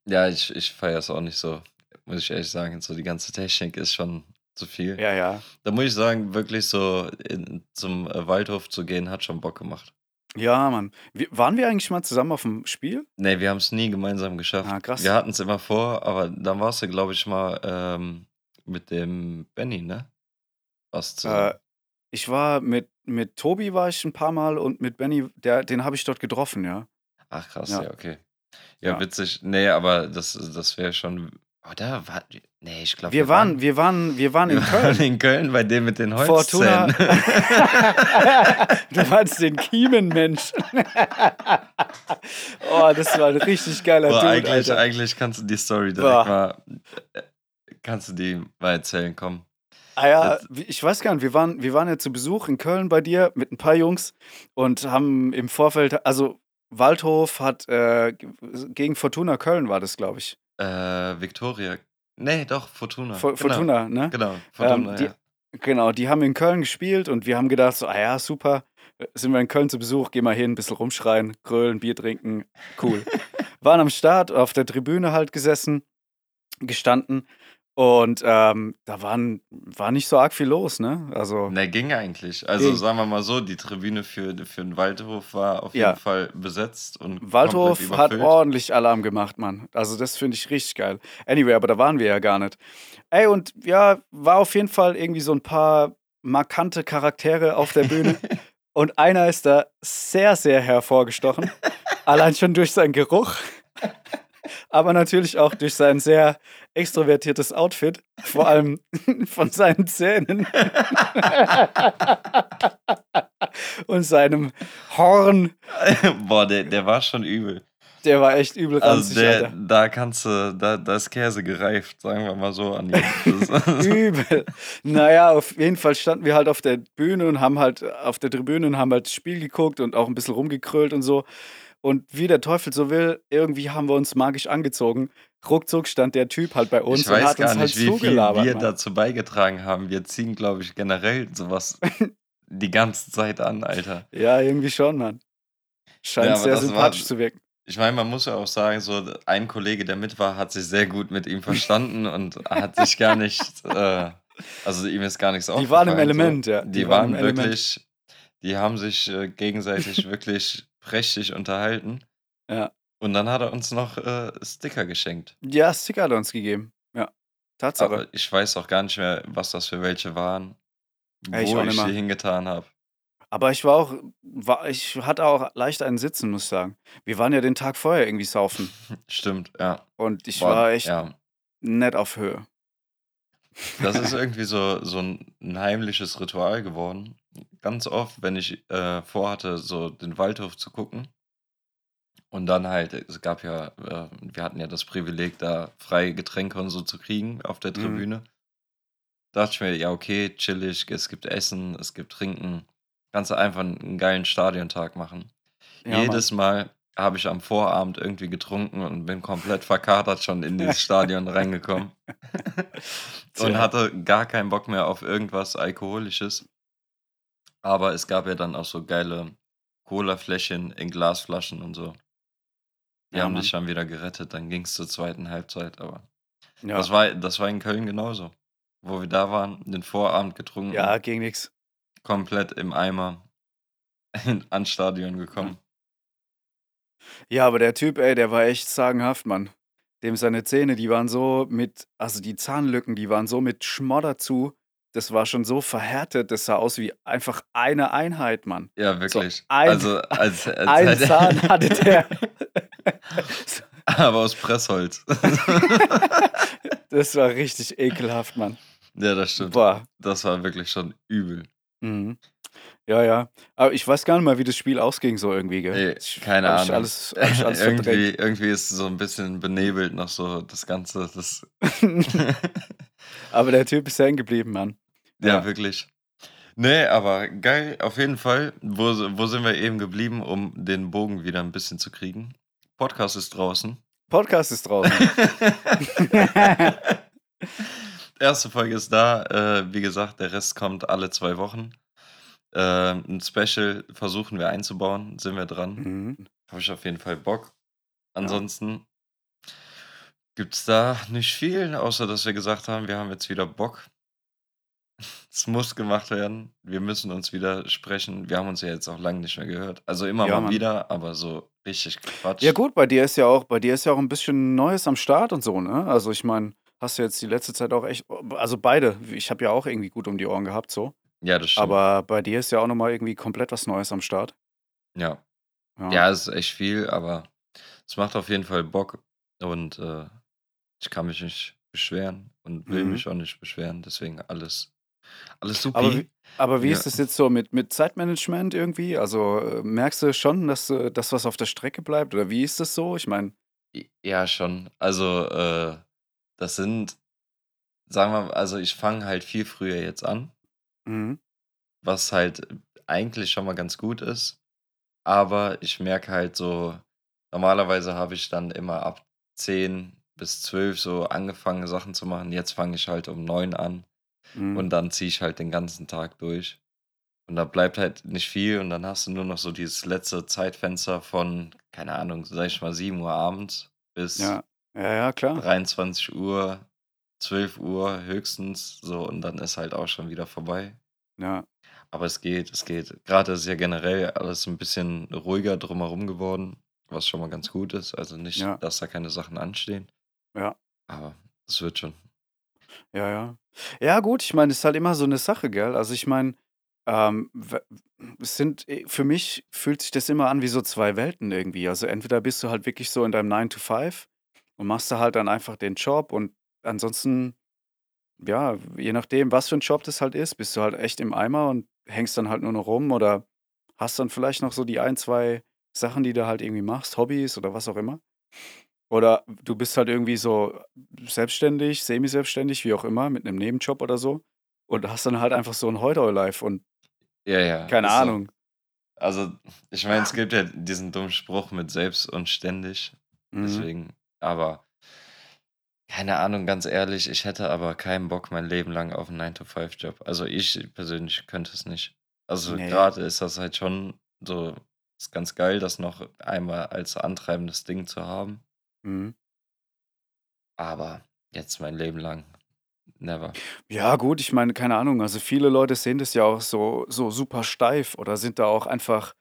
Speaker 2: Ja, ich ich feiere es auch nicht so, muss ich ehrlich sagen. So die ganze Technik ist schon zu viel.
Speaker 1: Ja, ja.
Speaker 2: Da muss ich sagen, wirklich so in zum, äh, Waldhof zu gehen, hat schon Bock gemacht.
Speaker 1: Ja, Mann. Wi waren wir eigentlich mal zusammen auf'm Spiel?
Speaker 2: Ne, wir haben's nie gemeinsam geschafft.
Speaker 1: Ah, krass.
Speaker 2: Wir hatten's immer vor, aber dann warst du, glaube ich, mal, ähm, mit dem Benny, ne? Was zusammen?
Speaker 1: Äh, ich war mit, mit Tobi war ich ein paar Mal und mit Benny, der, den habe ich dort getroffen, ja.
Speaker 2: Ach krass,
Speaker 1: Ja.
Speaker 2: ja, okay. Ja,
Speaker 1: Ja.
Speaker 2: witzig. Nee, aber das, das wäre schon. Oder? War, nee, ich glaube.
Speaker 1: Wir waren, wir waren, wir waren in
Speaker 2: wir waren
Speaker 1: Köln.
Speaker 2: in Köln bei dem mit den
Speaker 1: Fortuna.
Speaker 2: Holzzähnen.
Speaker 1: du meinst den Kiemenmensch. oh, das war ein richtig geiler
Speaker 2: Boah,
Speaker 1: Dude,
Speaker 2: eigentlich,
Speaker 1: Alter.
Speaker 2: eigentlich kannst du die Story direkt
Speaker 1: Boah.
Speaker 2: mal. äh, Kannst du die mal erzählen, komm.
Speaker 1: Ah ja, ich weiß gar nicht, wir waren, wir waren ja zu Besuch in Köln bei dir mit ein paar Jungs und haben im Vorfeld, also Waldhof hat äh, ge- gegen Fortuna Köln war das, glaube ich.
Speaker 2: Äh, Victoria. Nee, doch, Fortuna.
Speaker 1: Fo-
Speaker 2: genau.
Speaker 1: Fortuna, ne?
Speaker 2: Genau, Fortuna,
Speaker 1: Ähm, die-
Speaker 2: ja.
Speaker 1: Genau, die haben in Köln gespielt und wir haben gedacht, so, ah ja, super, sind wir in Köln zu Besuch, geh mal hin, ein bisschen rumschreien, grölen, Bier trinken, cool. Waren am Start, auf der Tribüne halt gesessen, gestanden und ähm, da waren, war nicht so arg viel los, ne? Also,
Speaker 2: Ne, ging eigentlich. Also
Speaker 1: Ging.
Speaker 2: sagen wir mal so, die Tribüne für, für den Waldhof war auf
Speaker 1: Ja.
Speaker 2: jeden Fall besetzt und
Speaker 1: Waldhof hat ordentlich Alarm gemacht, Mann. Also das finde ich richtig geil. Anyway, aber da waren wir ja gar nicht. Ey, und ja, war auf jeden Fall irgendwie so ein paar markante Charaktere auf der Bühne. und einer ist da sehr, sehr hervorgestochen. Allein schon durch seinen Geruch. Aber natürlich auch durch sein sehr extrovertiertes Outfit. Vor allem von seinen Zähnen. und seinem Horn.
Speaker 2: Boah, der, der war schon übel.
Speaker 1: Der war echt übel
Speaker 2: Also
Speaker 1: ranzig,
Speaker 2: der,
Speaker 1: Alter.
Speaker 2: da kannst du, da, da ist Käse gereift, sagen wir mal so an
Speaker 1: Übel. Naja, auf jeden Fall standen wir halt auf der Bühne und haben halt auf der Tribüne und haben halt das Spiel geguckt und auch ein bisschen rumgekrölt und so. Und wie der Teufel so will, irgendwie haben wir uns magisch angezogen. Ruckzuck stand der Typ halt bei uns
Speaker 2: ich
Speaker 1: und
Speaker 2: weiß
Speaker 1: hat
Speaker 2: gar
Speaker 1: uns halt
Speaker 2: nicht, wie viel
Speaker 1: zugelabert.
Speaker 2: wir
Speaker 1: Mann.
Speaker 2: dazu beigetragen haben. Wir ziehen, glaube ich, generell sowas die ganze Zeit an, Alter.
Speaker 1: Ja, irgendwie schon, Mann. Scheint
Speaker 2: Ja,
Speaker 1: sehr
Speaker 2: das war-
Speaker 1: sympathisch zu wirken.
Speaker 2: Ich meine, man muss ja auch sagen, so ein Kollege, der mit war, hat sich sehr gut mit ihm verstanden und hat sich gar nicht, äh, also ihm ist gar nichts
Speaker 1: Die waren im
Speaker 2: aufgefallen,
Speaker 1: Element,
Speaker 2: so.
Speaker 1: ja.
Speaker 2: Die, waren,
Speaker 1: im Element.
Speaker 2: wirklich, die haben sich äh, gegenseitig wirklich prächtig unterhalten.
Speaker 1: Ja.
Speaker 2: Und dann hat er uns noch äh, Sticker geschenkt.
Speaker 1: Ja, Sticker hat er uns gegeben. Ja. Tatsache.
Speaker 2: Aber ich weiß auch gar nicht mehr, was das für welche waren, wo
Speaker 1: Ja, ich
Speaker 2: ich, die hingetan habe.
Speaker 1: Aber ich war auch, war, ich hatte auch leicht einen Sitzen, muss ich sagen. Wir waren ja den Tag vorher irgendwie saufen.
Speaker 2: Stimmt, ja.
Speaker 1: Und ich
Speaker 2: Boah,
Speaker 1: war echt
Speaker 2: Ja,
Speaker 1: nett auf Höhe.
Speaker 2: das ist irgendwie so, so ein, ein heimliches Ritual geworden. Ganz oft, wenn ich äh, vorhatte, so den Waldhof zu gucken. Und dann halt, es gab ja, äh, wir hatten ja das Privileg, da freie Getränke und so zu kriegen auf der
Speaker 1: Mhm.
Speaker 2: Tribüne. Dachte ich mir, ja, okay, chillig, es gibt Essen, es gibt Trinken. Kannst du einfach einen geilen Stadiontag machen.
Speaker 1: Ja,
Speaker 2: Jedes Mal habe ich am Vorabend irgendwie getrunken und bin komplett verkatert schon in dieses Stadion reingekommen. und hatte gar keinen Bock mehr auf irgendwas Alkoholisches. Aber es gab ja dann auch so geile Cola-Fläschchen in Glasflaschen und so. Die
Speaker 1: Ja,
Speaker 2: haben
Speaker 1: Mann.
Speaker 2: dich schon wieder gerettet. Dann ging es zur zweiten Halbzeit. Aber
Speaker 1: Ja,
Speaker 2: das, war, das war in Köln genauso. Wo wir da waren, den Vorabend getrunken,
Speaker 1: ja ging nix.
Speaker 2: komplett im Eimer ans Stadion gekommen.
Speaker 1: Ja, aber der Typ, ey, der war echt sagenhaft, Mann. Dem seine Zähne, die waren so mit, also die Zahnlücken, die waren so mit Schmodder zu. Das war schon so verhärtet, das sah aus wie einfach eine Einheit, Mann.
Speaker 2: Ja, wirklich.
Speaker 1: ein-
Speaker 2: also, als, als
Speaker 1: Ein
Speaker 2: hätte-
Speaker 1: Zahn hatte der.
Speaker 2: Aber aus Pressholz.
Speaker 1: Das war richtig ekelhaft, Mann.
Speaker 2: ja, das stimmt.
Speaker 1: Boah.
Speaker 2: Das war wirklich schon übel.
Speaker 1: Mhm. Ja, ja. Aber ich weiß gar nicht mal, wie das Spiel ausging, so irgendwie, gell?
Speaker 2: Nee,
Speaker 1: Ich-
Speaker 2: keine
Speaker 1: hab ich
Speaker 2: Ahnung.
Speaker 1: Alles, hab ich alles
Speaker 2: irgendwie, irgendwie ist so ein bisschen benebelt noch so das Ganze. Das.
Speaker 1: Aber der Typ ist hängen geblieben, Mann.
Speaker 2: Ja,
Speaker 1: Ja.
Speaker 2: wirklich. Nee, aber geil, auf jeden Fall. Wo, wo sind wir eben geblieben, um den Bogen wieder ein bisschen zu kriegen? Podcast ist draußen.
Speaker 1: Podcast ist draußen.
Speaker 2: Erste Folge ist da. Äh, wie gesagt, der Rest kommt alle zwei Wochen. Äh, ein Special versuchen wir einzubauen. Sind wir dran.
Speaker 1: mhm.
Speaker 2: Habe ich auf jeden Fall Bock. Ansonsten gibt es da nicht viel, außer dass wir gesagt haben, wir haben jetzt wieder Bock. Es muss gemacht werden. Wir müssen uns wieder sprechen. Wir haben uns ja jetzt auch lange nicht mehr gehört. Also immer
Speaker 1: Ja,
Speaker 2: mal
Speaker 1: Mann.
Speaker 2: wieder, aber so richtig Quatsch.
Speaker 1: Ja gut, bei dir ist ja auch, bei dir ist ja auch ein bisschen Neues am Start und so, ne? Also ich meine, hast du jetzt die letzte Zeit auch echt also beide. Ich habe ja auch irgendwie gut um die Ohren gehabt so.
Speaker 2: Ja, das stimmt.
Speaker 1: Aber bei dir ist ja auch noch mal irgendwie komplett was Neues am Start.
Speaker 2: Ja.
Speaker 1: Ja.
Speaker 2: Ja, es ist echt viel, aber es macht auf jeden Fall Bock und, äh, ich kann mich nicht beschweren und will
Speaker 1: Mhm.
Speaker 2: mich auch nicht beschweren, deswegen alles alles
Speaker 1: Aber
Speaker 2: supi.
Speaker 1: wie aber wie
Speaker 2: Ja.
Speaker 1: ist es jetzt so mit mit Zeitmanagement irgendwie? Also, äh, merkst du schon, dass, äh, das was auf der Strecke bleibt oder wie ist das so? Ich meine
Speaker 2: ja, schon. Also, äh, das sind sagen wir also, ich fange halt viel früher jetzt an.
Speaker 1: Mhm.
Speaker 2: Was halt eigentlich schon mal ganz gut ist, aber ich merke halt so normalerweise habe ich dann immer ab 10 bis 12 so angefangen, Sachen zu machen. Jetzt fange ich halt um 9 an
Speaker 1: Mhm.
Speaker 2: und dann ziehe ich halt den ganzen Tag durch. Und da bleibt halt nicht viel und dann hast du nur noch so dieses letzte Zeitfenster von, keine Ahnung, sage ich mal 7:00 abends bis
Speaker 1: Ja. Ja, ja, klar.
Speaker 2: 23:00, 12:00 höchstens so und dann ist halt auch schon wieder vorbei.
Speaker 1: Ja.
Speaker 2: Aber es geht, es geht. Grade ist ja generell alles 'n bisschen ruhiger drumherum geworden, was schon mal ganz gut ist. Also nicht,
Speaker 1: Ja.
Speaker 2: dass da keine Sachen anstehen.
Speaker 1: Ja.
Speaker 2: Aber es wird schon.
Speaker 1: Ja, ja. Ja gut, ich meine, es ist halt immer so 'ne Sache, gell? Also, ich meine, ähm, es sind äh, für mich fühlt sich das immer an wie so 2 Welten irgendwie. Also, entweder bist du halt wirklich so in deinem 9 to 5 und machst da halt dann einfach den Job und ansonsten ja, je nachdem, was für 'n Job das halt ist, bist du halt echt im Eimer und hängst dann halt nur noch rum oder hast dann vielleicht noch so die 1, 2 Sachen, die du halt irgendwie machst, Hobbys oder was auch immer. Oder du bist halt irgendwie so selbstständig, semi-selbstständig, wie auch immer, mit 'nem Nebenjob oder so und hast dann halt einfach so 'n Hoi-Doi-Life und
Speaker 2: Ja, ja,
Speaker 1: keine
Speaker 2: ist so.
Speaker 1: Ahnung.
Speaker 2: Also, ich meine, es gibt ja diesen dummen Spruch mit selbst und ständig.
Speaker 1: Mhm.
Speaker 2: Deswegen aber keine Ahnung, ganz ehrlich, ich hätte aber keinen Bock mein Leben lang auf 'n 9 to 5 Job. Also, ich persönlich könnte es nicht. Also,
Speaker 1: Ne.
Speaker 2: grade ist das halt schon so ist ganz geil, das noch einmal als antreibendes Ding zu haben.
Speaker 1: Mhm.
Speaker 2: Aber jetzt mein Leben lang, never.
Speaker 1: Ja gut, ich meine, keine Ahnung, also viele Leute sehen das ja auch so so super steif oder sind da auch einfach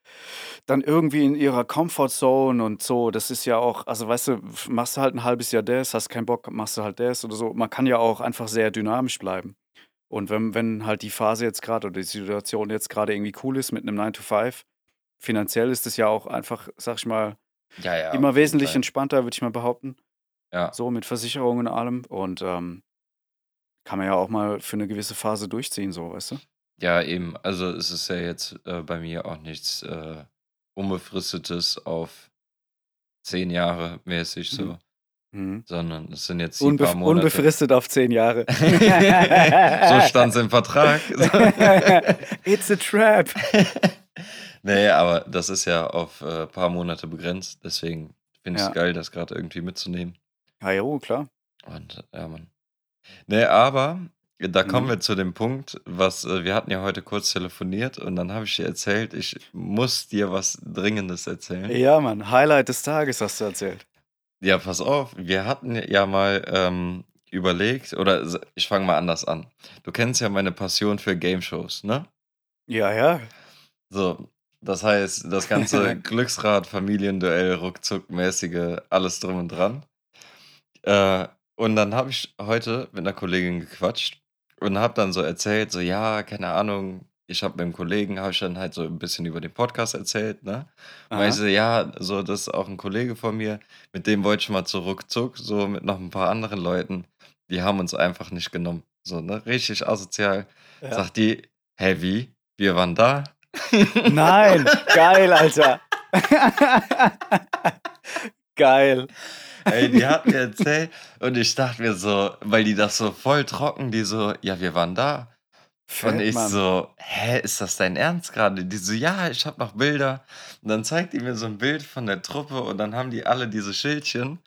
Speaker 1: dann irgendwie in ihrer Comfort Zone und so. Das ist ja auch also weißt du, machst du halt 'n halbes Jahr das, hast keinen Bock, machst du halt das oder so. Man kann ja auch einfach sehr dynamisch bleiben. Und wenn wenn halt die Phase jetzt grad oder die Situation jetzt grade irgendwie cool ist mit 'nem 9 to 5, finanziell ist das ja auch einfach, sage ich mal,
Speaker 2: Ja, ja,
Speaker 1: immer wesentlich
Speaker 2: Fall.
Speaker 1: entspannter, würde ich mal behaupten.
Speaker 2: Ja.
Speaker 1: So mit Versicherungen und allem und, ähm, kann man ja auch mal für 'ne gewisse Phase durchziehen so, weißt du?
Speaker 2: Ja, eben. Also, es ist ja jetzt, äh, bei mir auch nichts, äh, Unbefristetes auf 10 Jahre mäßig so,
Speaker 1: Mhm. Mhm.
Speaker 2: sondern es sind jetzt die
Speaker 1: Unbef
Speaker 2: paar Monate.
Speaker 1: unbefristet auf 10 Jahre.
Speaker 2: So stand's im Vertrag.
Speaker 1: It's a trap.
Speaker 2: Ne, aber das ist ja auf, äh, paar Monate begrenzt, deswegen finde ich's
Speaker 1: Ja.
Speaker 2: geil, das grad irgendwie mitzunehmen.
Speaker 1: Ja, jo, klar.
Speaker 2: Und ja, Mann. Ne, aber da kommen
Speaker 1: Mhm.
Speaker 2: wir zu dem Punkt, was äh, wir hatten ja heute kurz telefoniert und dann habe ich dir erzählt, ich muss dir was Dringendes erzählen.
Speaker 1: Ja, Mann, Highlight des Tages hast du erzählt.
Speaker 2: Ja, pass auf, wir hatten ja mal, ähm, überlegt oder ich fange mal anders an. Du kennst ja meine Passion für Gameshows, ne?
Speaker 1: Ja, ja.
Speaker 2: So, das heißt, das ganze Glücksrad, Familienduell, Ruckzuck-mäßige, alles drum und dran. Äh, und dann habe ich heute mit 'ner Kollegin gequatscht und habe dann so erzählt, so: „Ja, keine Ahnung, ich habe mit'm Kollegen habe ich dann halt so 'n bisschen über den Podcast erzählt, ne?“ Und
Speaker 1: Aha.
Speaker 2: so: „Ja, so, das ist auch 'n Kollege von mir, mit dem wollte ich mal zu Ruckzuck, so mit noch 'n paar anderen Leuten. Die haben uns einfach nicht genommen.“ So, ne, richtig asozial.
Speaker 1: Ja.
Speaker 2: Sagt die: „Hä, wie? Wir waren da?“
Speaker 1: Nein, geil, Alter. Geil.
Speaker 2: Ey, die hat mir erzählt und ich dachte mir so weil die das so voll trocken, die so: „Ja, wir waren da.“ Und ich
Speaker 1: Mann.
Speaker 2: so: „Hä, ist das dein Ernst grade?“ Die so: „Ja, ich habe noch Bilder.“ Und dann zeigt die mir so 'n Bild von der Truppe und dann haben die alle diese Schildchen.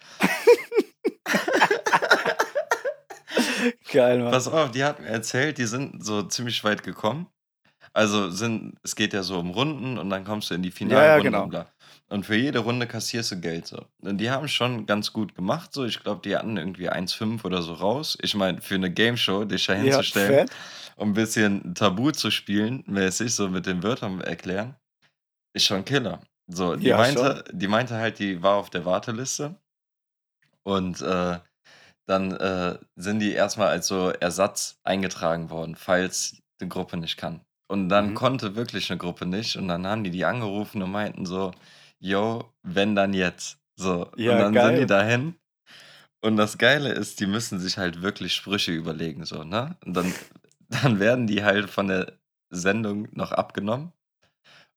Speaker 1: Geil, Mann.
Speaker 2: Pass auf, die hat mir erzählt, die sind so ziemlich weit gekommen. Also, sind es geht ja so um Runden und dann kommst du in die
Speaker 1: Ja, ja,
Speaker 2: Finalrunde
Speaker 1: genau.
Speaker 2: und bla. Und für jede Runde kassierst du Geld so. Und die haben schon ganz gut gemacht so. Ich glaube, die hatten irgendwie 1,5 oder so raus. Ich meine, für 'ne Gameshow dich da
Speaker 1: Ja,
Speaker 2: hinzustellen,
Speaker 1: fett.
Speaker 2: um 'n bisschen Tabu zu spielen mäßig, so mit den Wörtern erklären, ist schon Killer. So, die
Speaker 1: Ja,
Speaker 2: meinte die meinte halt, die war auf der Warteliste und, äh, dann äh, sind die erstmal als so Ersatz eingetragen worden, falls die Gruppe nicht kann. Und dann
Speaker 1: Mhm.
Speaker 2: konnte wirklich eine Gruppe nicht und dann haben die die angerufen und meinten so: „Jo, wenn dann jetzt.“ So, und
Speaker 1: Ja,
Speaker 2: dann sind die
Speaker 1: geil.
Speaker 2: dahin und das Geile ist, die müssen sich halt wirklich Sprüche überlegen so, ne? Und dann dann werden die halt von der Sendung noch abgenommen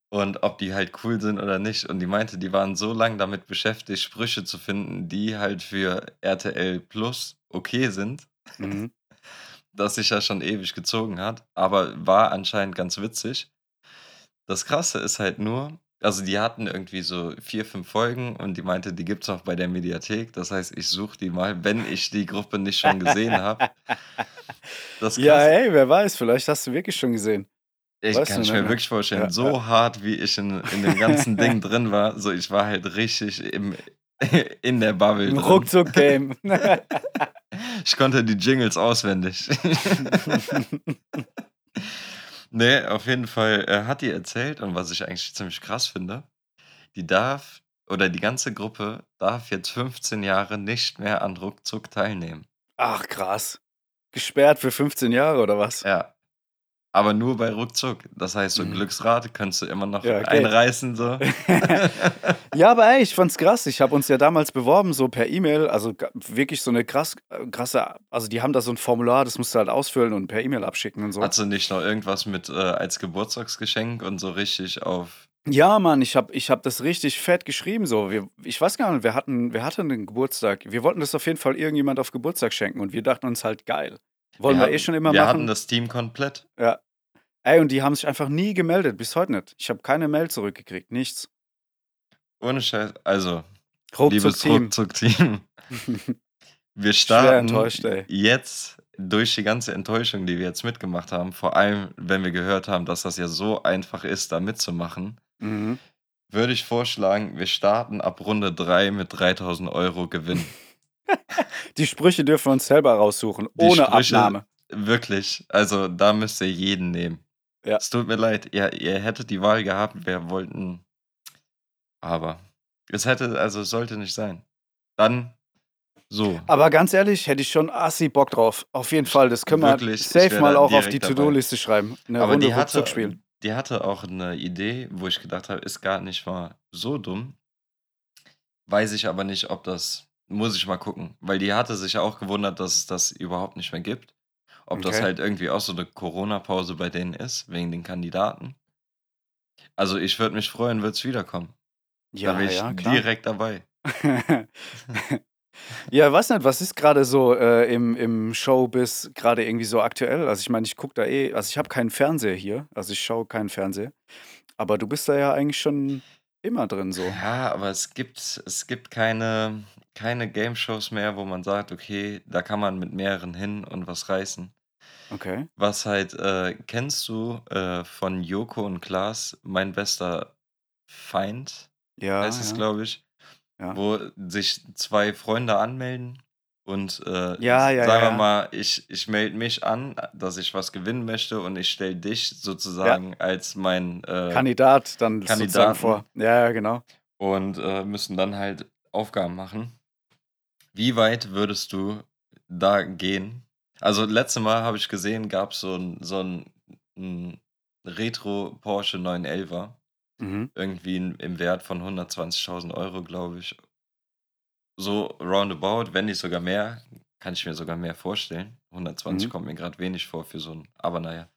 Speaker 2: und ob die halt cool sind oder nicht. Und die meinte, die waren so lang damit beschäftigt, Sprüche zu finden, die halt für RTL Plus okay sind,
Speaker 1: Mhm.
Speaker 2: Dass sich ja schon ewig gezogen hat, aber war anscheinend ganz witzig. Das Krasse ist halt nur, also die hatten irgendwie so vier, fünf Folgen und die meinte, die gibt's auch bei der Mediathek. Das heißt, ich suche die mal, wenn ich die Gruppe nicht schon gesehen habe. Das
Speaker 1: Ja, ey, wer weiß, vielleicht hast du wirklich schon gesehen.
Speaker 2: ich
Speaker 1: Weißt
Speaker 2: kann es
Speaker 1: ne?
Speaker 2: mir wirklich vorstellen,
Speaker 1: Ja,
Speaker 2: so
Speaker 1: ja.
Speaker 2: hart wie ich in, in dem ganzen Ding drin war, so ich war halt richtig im, in der Bubble drin.
Speaker 1: Ruckzuck-Game.
Speaker 2: Ich konnte die Jingles auswendig. nee, auf jeden Fall äh, hat die erzählt und was ich eigentlich ziemlich krass finde, die darf oder die ganze Gruppe darf jetzt 15 Jahre nicht mehr an Ruckzuck teilnehmen.
Speaker 1: Ach, krass. Gesperrt für 15 Jahre oder was?
Speaker 2: Ja. Aber nur bei Ruckzuck. Das heißt, so ein
Speaker 1: Mhm.
Speaker 2: Glücksrad kannst du immer noch
Speaker 1: Ja, geht.
Speaker 2: einreißen. So.
Speaker 1: Ja, aber ey, ich fand's krass. Ich habe uns ja damals beworben, so per E-Mail. Also wirklich so eine krass, äh, krasse. Also, die haben da so ein Formular, das musst du halt ausfüllen und per E-Mail abschicken und so.
Speaker 2: Hast du nicht noch irgendwas mit äh, als Geburtstagsgeschenk und so richtig auf.
Speaker 1: Ja, Mann, ich habe ich hab das richtig fett geschrieben. So. Wir, ich weiß gar nicht, wir hatten, wir hatten einen Geburtstag. Wir wollten das auf jeden Fall irgendjemand auf Geburtstag schenken und wir dachten uns halt geil. Wollen wir,
Speaker 2: hatten,
Speaker 1: eh schon immer
Speaker 2: wir
Speaker 1: machen.
Speaker 2: hatten das Team komplett.
Speaker 1: Ja. Ey, und die haben sich einfach nie gemeldet, bis heute nicht. Ich habe keine Mail zurückgekriegt, nichts.
Speaker 2: Ohne Scheiß. Also,
Speaker 1: Ruckzuck
Speaker 2: liebes
Speaker 1: Team.
Speaker 2: Ruckzuck-Team. Wir starten
Speaker 1: enttäuscht, ey.
Speaker 2: jetzt durch die ganze Enttäuschung, die wir jetzt mitgemacht haben, vor allem wenn wir gehört haben, dass das ja so einfach ist, da mitzumachen,
Speaker 1: Mhm.
Speaker 2: würde ich vorschlagen, wir starten ab Runde 3 mit 3000 Euro Gewinn.
Speaker 1: Die Sprüche dürfen wir uns selber raussuchen,
Speaker 2: Die
Speaker 1: ohne
Speaker 2: Sprüche-
Speaker 1: Abnahme.
Speaker 2: Wirklich, also da müsst ihr jeden nehmen.
Speaker 1: Ja.
Speaker 2: Es tut mir leid, ihr, ihr hättet die Wahl gehabt, wir wollten, aber es hätte, also es sollte nicht sein. Dann so.
Speaker 1: Aber ganz ehrlich, hätte ich schon assi Bock drauf. Auf jeden Fall. Das können wir
Speaker 2: Wirklich, ich
Speaker 1: safe mal auch auf die. To-Do-Liste schreiben. Eine
Speaker 2: Aber
Speaker 1: Runde
Speaker 2: die hatte,
Speaker 1: spielen.
Speaker 2: die hatte auch eine Idee, wo ich gedacht habe, ist gar nicht mal so dumm. Weiß ich aber nicht, ob das, muss ich mal gucken. Weil die hatte sich ja auch gewundert, dass es das überhaupt nicht mehr gibt. Ob das
Speaker 1: Okay.
Speaker 2: halt irgendwie auch so eine Corona-Pause bei denen ist, wegen den Kandidaten. Also ich würde mich freuen, würde es wiederkommen.
Speaker 1: Ja,
Speaker 2: da wäre ich
Speaker 1: ja,
Speaker 2: direkt dabei.
Speaker 1: ja, weiß nicht, was ist gerade so äh, im, im Showbiz gerade irgendwie so aktuell? Also ich meine, ich gucke da eh, also ich habe keinen Fernseher hier, also ich schaue keinen Fernseher. Aber du bist da ja eigentlich schon immer drin so.
Speaker 2: Ja, aber es gibt, es gibt keine, keine Game-Shows mehr, wo man sagt, okay, da kann man mit mehreren hin und was reißen.
Speaker 1: Okay.
Speaker 2: Was halt, äh, kennst du äh, von Joko und Klaas, mein bester Feind,
Speaker 1: Ja,
Speaker 2: heißt es,
Speaker 1: ja.
Speaker 2: glaube ich,
Speaker 1: Ja.
Speaker 2: wo sich zwei Freunde anmelden und äh,
Speaker 1: Ja, ja,
Speaker 2: sagen wir mal, ich, ich melde mich an, dass ich was gewinnen möchte und ich stelle dich sozusagen als mein äh,
Speaker 1: Kandidat dann sozusagen
Speaker 2: Kandidaten.
Speaker 1: vor. Ja, ja, genau.
Speaker 2: und äh, müssen dann halt Aufgaben machen. Wie weit würdest du da gehen? Also, letztes Mal habe ich gesehen, gab es so ein, so ein, ein Retro Porsche 911er,
Speaker 1: Mhm.
Speaker 2: irgendwie in, im Wert von 120.000 Euro, glaube ich. So roundabout, wenn nicht sogar mehr, kann ich mir sogar mehr vorstellen. 120
Speaker 1: Mhm.
Speaker 2: kommt mir gerade wenig vor für so ein, aber naja.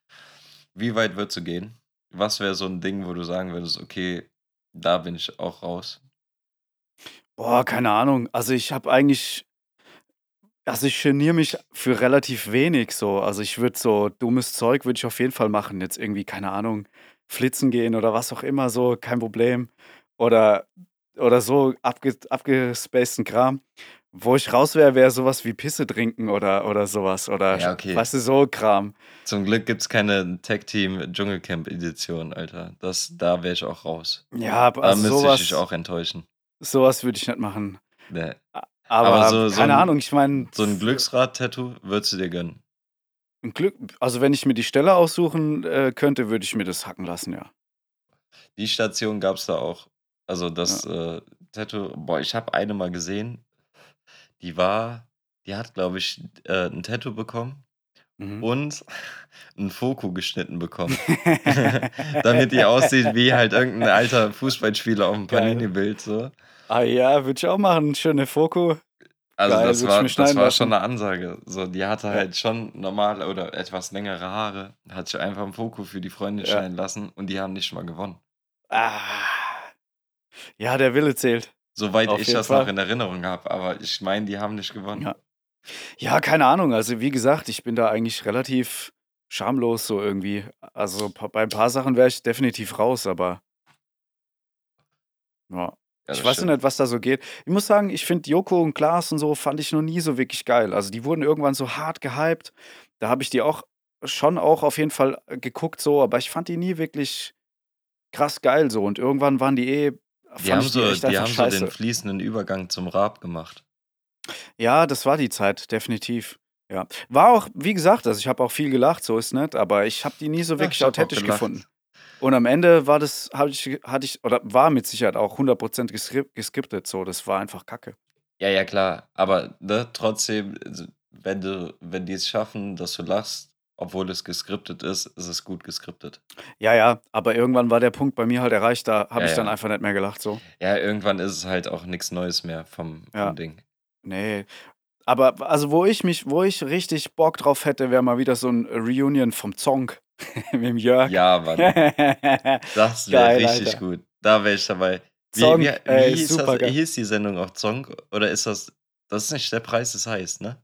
Speaker 2: Wie weit würdest du gehen? Was wäre so ein Ding, wo du sagen würdest, okay, da bin ich auch raus?
Speaker 1: Boah, keine Ahnung. Also ich habe eigentlich, also ich geniere mich für relativ wenig so. Also ich würde so dummes Zeug würde ich auf jeden Fall machen. Jetzt irgendwie, keine Ahnung, flitzen gehen oder was auch immer so, kein Problem. Oder, oder so abge, abgespaceden Kram. Wo ich raus wäre, wäre sowas wie Pisse trinken oder, oder sowas. Oder,
Speaker 2: Ja, okay.
Speaker 1: weißt du, so Kram.
Speaker 2: Zum Glück gibt es keine Tag-Team Dschungelcamp Edition, Alter. Das, da wäre ich auch raus.
Speaker 1: Ja, aber
Speaker 2: Da
Speaker 1: also
Speaker 2: müsste
Speaker 1: sowas,
Speaker 2: ich dich auch enttäuschen.
Speaker 1: Sowas würde ich nicht machen.
Speaker 2: Nee.
Speaker 1: Aber,
Speaker 2: Aber so- so
Speaker 1: keine
Speaker 2: ein-
Speaker 1: Ahnung, ich meine.
Speaker 2: So ein Glücksrad-Tattoo würdest du dir gönnen.
Speaker 1: Ein Glück, also wenn ich mir die Stelle aussuchen äh, könnte, würde ich mir das hacken lassen, ja.
Speaker 2: Die Station gab es da auch. Also das äh, Tattoo, boah, ich habe eine mal gesehen. Die war die hat, glaube ich, äh, 'n Tattoo bekommen
Speaker 1: Mhm.
Speaker 2: und 'n Foku geschnitten bekommen. Damit die aussieht wie halt irgend 'n alter Fußballspieler auf'm
Speaker 1: Geil.
Speaker 2: Panini-Bild so.
Speaker 1: Ah ja, würde ich auch machen, schöne Foku.
Speaker 2: Also,
Speaker 1: Geil,
Speaker 2: das war das war schon
Speaker 1: lassen.
Speaker 2: 'ne Ansage. So, die hatte
Speaker 1: Ja.
Speaker 2: halt schon normal oder etwas längere Haare, hat sich einfach 'n Foku für die Freundin
Speaker 1: Ja.
Speaker 2: schneiden lassen und die haben nicht mal gewonnen.
Speaker 1: Ah. Ja, der Wille zählt.
Speaker 2: Soweit
Speaker 1: Auf
Speaker 2: ich das noch
Speaker 1: Fall.
Speaker 2: in Erinnerung habe, aber ich meine, die haben nicht gewonnen.
Speaker 1: Ja. Ja, keine Ahnung. Also, wie gesagt, ich bin da eigentlich relativ schamlos so irgendwie. Also, bei 'n paar Sachen wäre ich definitiv raus, aber ja.
Speaker 2: Ja,
Speaker 1: Ich weiß
Speaker 2: stimmt.
Speaker 1: nicht, was da so geht. Ich muss sagen, ich finde Joko und Klaas und so fand ich noch nie so wirklich geil. Also, die wurden irgendwann so hart gehypt. Da habe ich die auch schon auch auf jeden Fall, geguckt so, aber ich fand die nie wirklich krass geil so und irgendwann waren die eh
Speaker 2: Die haben
Speaker 1: ich die
Speaker 2: so die haben so den fließenden Übergang zum Rap gemacht.
Speaker 1: Ja, das war die Zeit, definitiv. Ja. War auch, wie gesagt, also, ich habe auch viel gelacht, so ist nicht, aber ich habe die nie so
Speaker 2: Ja,
Speaker 1: wirklich
Speaker 2: auch
Speaker 1: authentisch gefunden. Und am Ende war das ich hatte ich oder war mit Sicherheit auch 100 geskrip geskriptet so, das war einfach Kacke.
Speaker 2: Ja, ja, klar, aber, ne, trotzdem, s wenn du wenn die es schaffen, dass du lachst, obwohl es geskriptet ist, ist es gut geskriptet.
Speaker 1: Ja, ja, aber irgendwann war der Punkt bei mir halt erreicht, da habe
Speaker 2: Ja,
Speaker 1: ich dann
Speaker 2: ja.
Speaker 1: einfach nicht mehr gelacht so.
Speaker 2: Ja, irgendwann ist es halt auch nix Neues mehr vom
Speaker 1: Ja.
Speaker 2: vom Ding.
Speaker 1: Ne. Aber also, wo ich mich wo ich richtig Bock drauf hätte, wäre mal wieder so 'n Reunion vom Zonk mit dem Jörg.
Speaker 2: Ja, Mann. Das wäre richtig
Speaker 1: Alter.
Speaker 2: gut. Da wäre ich dabei. Wie
Speaker 1: Zonk,
Speaker 2: wie
Speaker 1: ey,
Speaker 2: wie hieß das hieß die Sendung auch Zonk oder ist das das ist nicht „Der Preis ist heiß“, ne?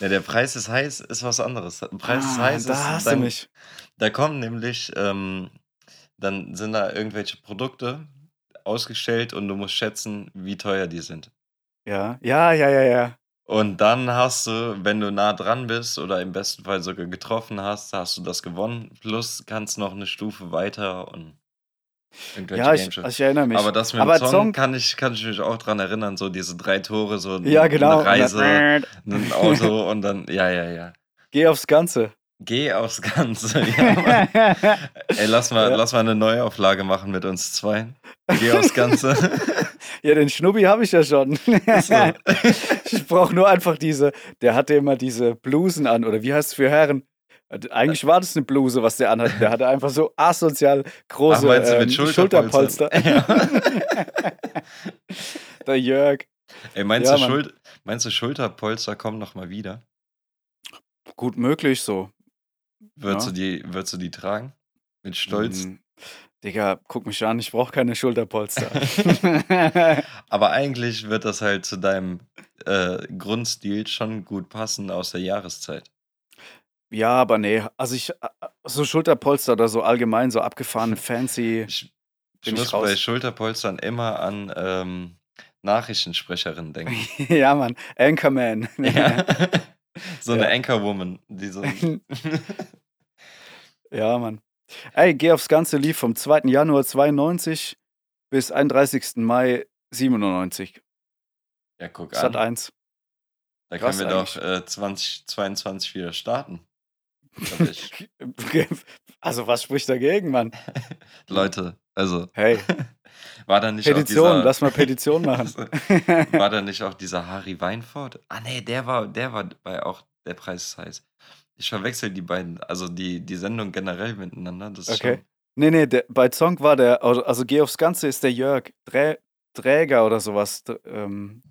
Speaker 2: Ne, „Der Preis ist heiß“ ist was anderes. „Preis ist
Speaker 1: Ah,
Speaker 2: heiß“
Speaker 1: da
Speaker 2: ist
Speaker 1: hast du
Speaker 2: dann
Speaker 1: mich.
Speaker 2: da kommen nämlich ähm, dann sind da irgendwelche Produkte ausgestellt und du musst schätzen, wie teuer die sind.
Speaker 1: Ja. Ja, ja, ja, ja.
Speaker 2: Und dann hast du, wenn du nah dran bist oder im besten Fall sogar getroffen hast, hast du das gewonnen. Plus kannst noch 'ne Stufe weiter und
Speaker 1: Ja, ich
Speaker 2: Shows.
Speaker 1: ich erinnere mich.
Speaker 2: Aber das mit dem
Speaker 1: Aber
Speaker 2: Song
Speaker 1: Zonk
Speaker 2: kann ich kann ich mich auch dran erinnern, so diese 3 Tore, so
Speaker 1: Ja, genau. Und
Speaker 2: Reise, 'nen Auto und dann ja, ja, ja.
Speaker 1: Geh aufs Ganze.
Speaker 2: Geh aufs Ganze, ja. Ey, lass mal
Speaker 1: Ja.
Speaker 2: lass mal 'ne Neuauflage machen mit uns Zweien. Geh aufs Ganze.
Speaker 1: Ja, den Schnubbi habe ich ja schon.
Speaker 2: Ach so.
Speaker 1: Ich brauche nur einfach diese der hatte immer diese Blusen an oder wie heißt es für Herren? Äh, eigentlich war das 'ne Bluse, was der anhatte. Der hatte einfach so asozial
Speaker 2: Ach,
Speaker 1: große,
Speaker 2: mit
Speaker 1: ähm,
Speaker 2: Schulterpolstern?
Speaker 1: Schulterpolster.
Speaker 2: Ja.
Speaker 1: Der Jörg.
Speaker 2: Ey, meinst
Speaker 1: Ja,
Speaker 2: du. Schul meinst du Schulterpolster kommen noch mal wieder?
Speaker 1: Gut möglich so.
Speaker 2: Würdest
Speaker 1: Ja.
Speaker 2: du die würdest du die tragen? Mit Stolz?
Speaker 1: Hm, Digga, guck mich an, ich brauche keine Schulterpolster.
Speaker 2: Aber eigentlich wird das halt zu deinem, äh, Grundstil schon gut passen aus der Jahreszeit.
Speaker 1: Ja, aber ne, also ich so Schulterpolster oder so allgemein, so abgefahren fancy
Speaker 2: Ich ich
Speaker 1: bin ich
Speaker 2: muss bei. Schulterpolstern immer an, ähm, Nachrichtensprecherinnen denken.
Speaker 1: Ja, Mann, Anchorman.
Speaker 2: Ja. So 'ne
Speaker 1: Ja.
Speaker 2: Anchorwoman, die so
Speaker 1: Ja, Mann. Ey, Geh aufs Ganze lief vom 2. Januar 92 bis 31. Mai 97.
Speaker 2: Ja, guck
Speaker 1: Sat.
Speaker 2: an.
Speaker 1: 1.
Speaker 2: Da
Speaker 1: Krass
Speaker 2: können wir
Speaker 1: eigentlich.
Speaker 2: doch, äh, 2022 wieder starten.
Speaker 1: Also, was spricht dagegen, Mann?
Speaker 2: Leute, also
Speaker 1: Hey.
Speaker 2: War da nicht auch
Speaker 1: Petition,
Speaker 2: dieser
Speaker 1: lass mal Petition machen.
Speaker 2: War da nicht auch dieser Harry Weinfurt? Ah ne, der war der war bei auch „Der Preis ist heiß“. Ich verwechsel die beiden, also die die Sendung generell miteinander, das
Speaker 1: Okay.
Speaker 2: schon
Speaker 1: Ne, ne, der bei Zonk war der also also Geh aufs Ganze ist der Jörg Drä Dräger oder so was. D ähm,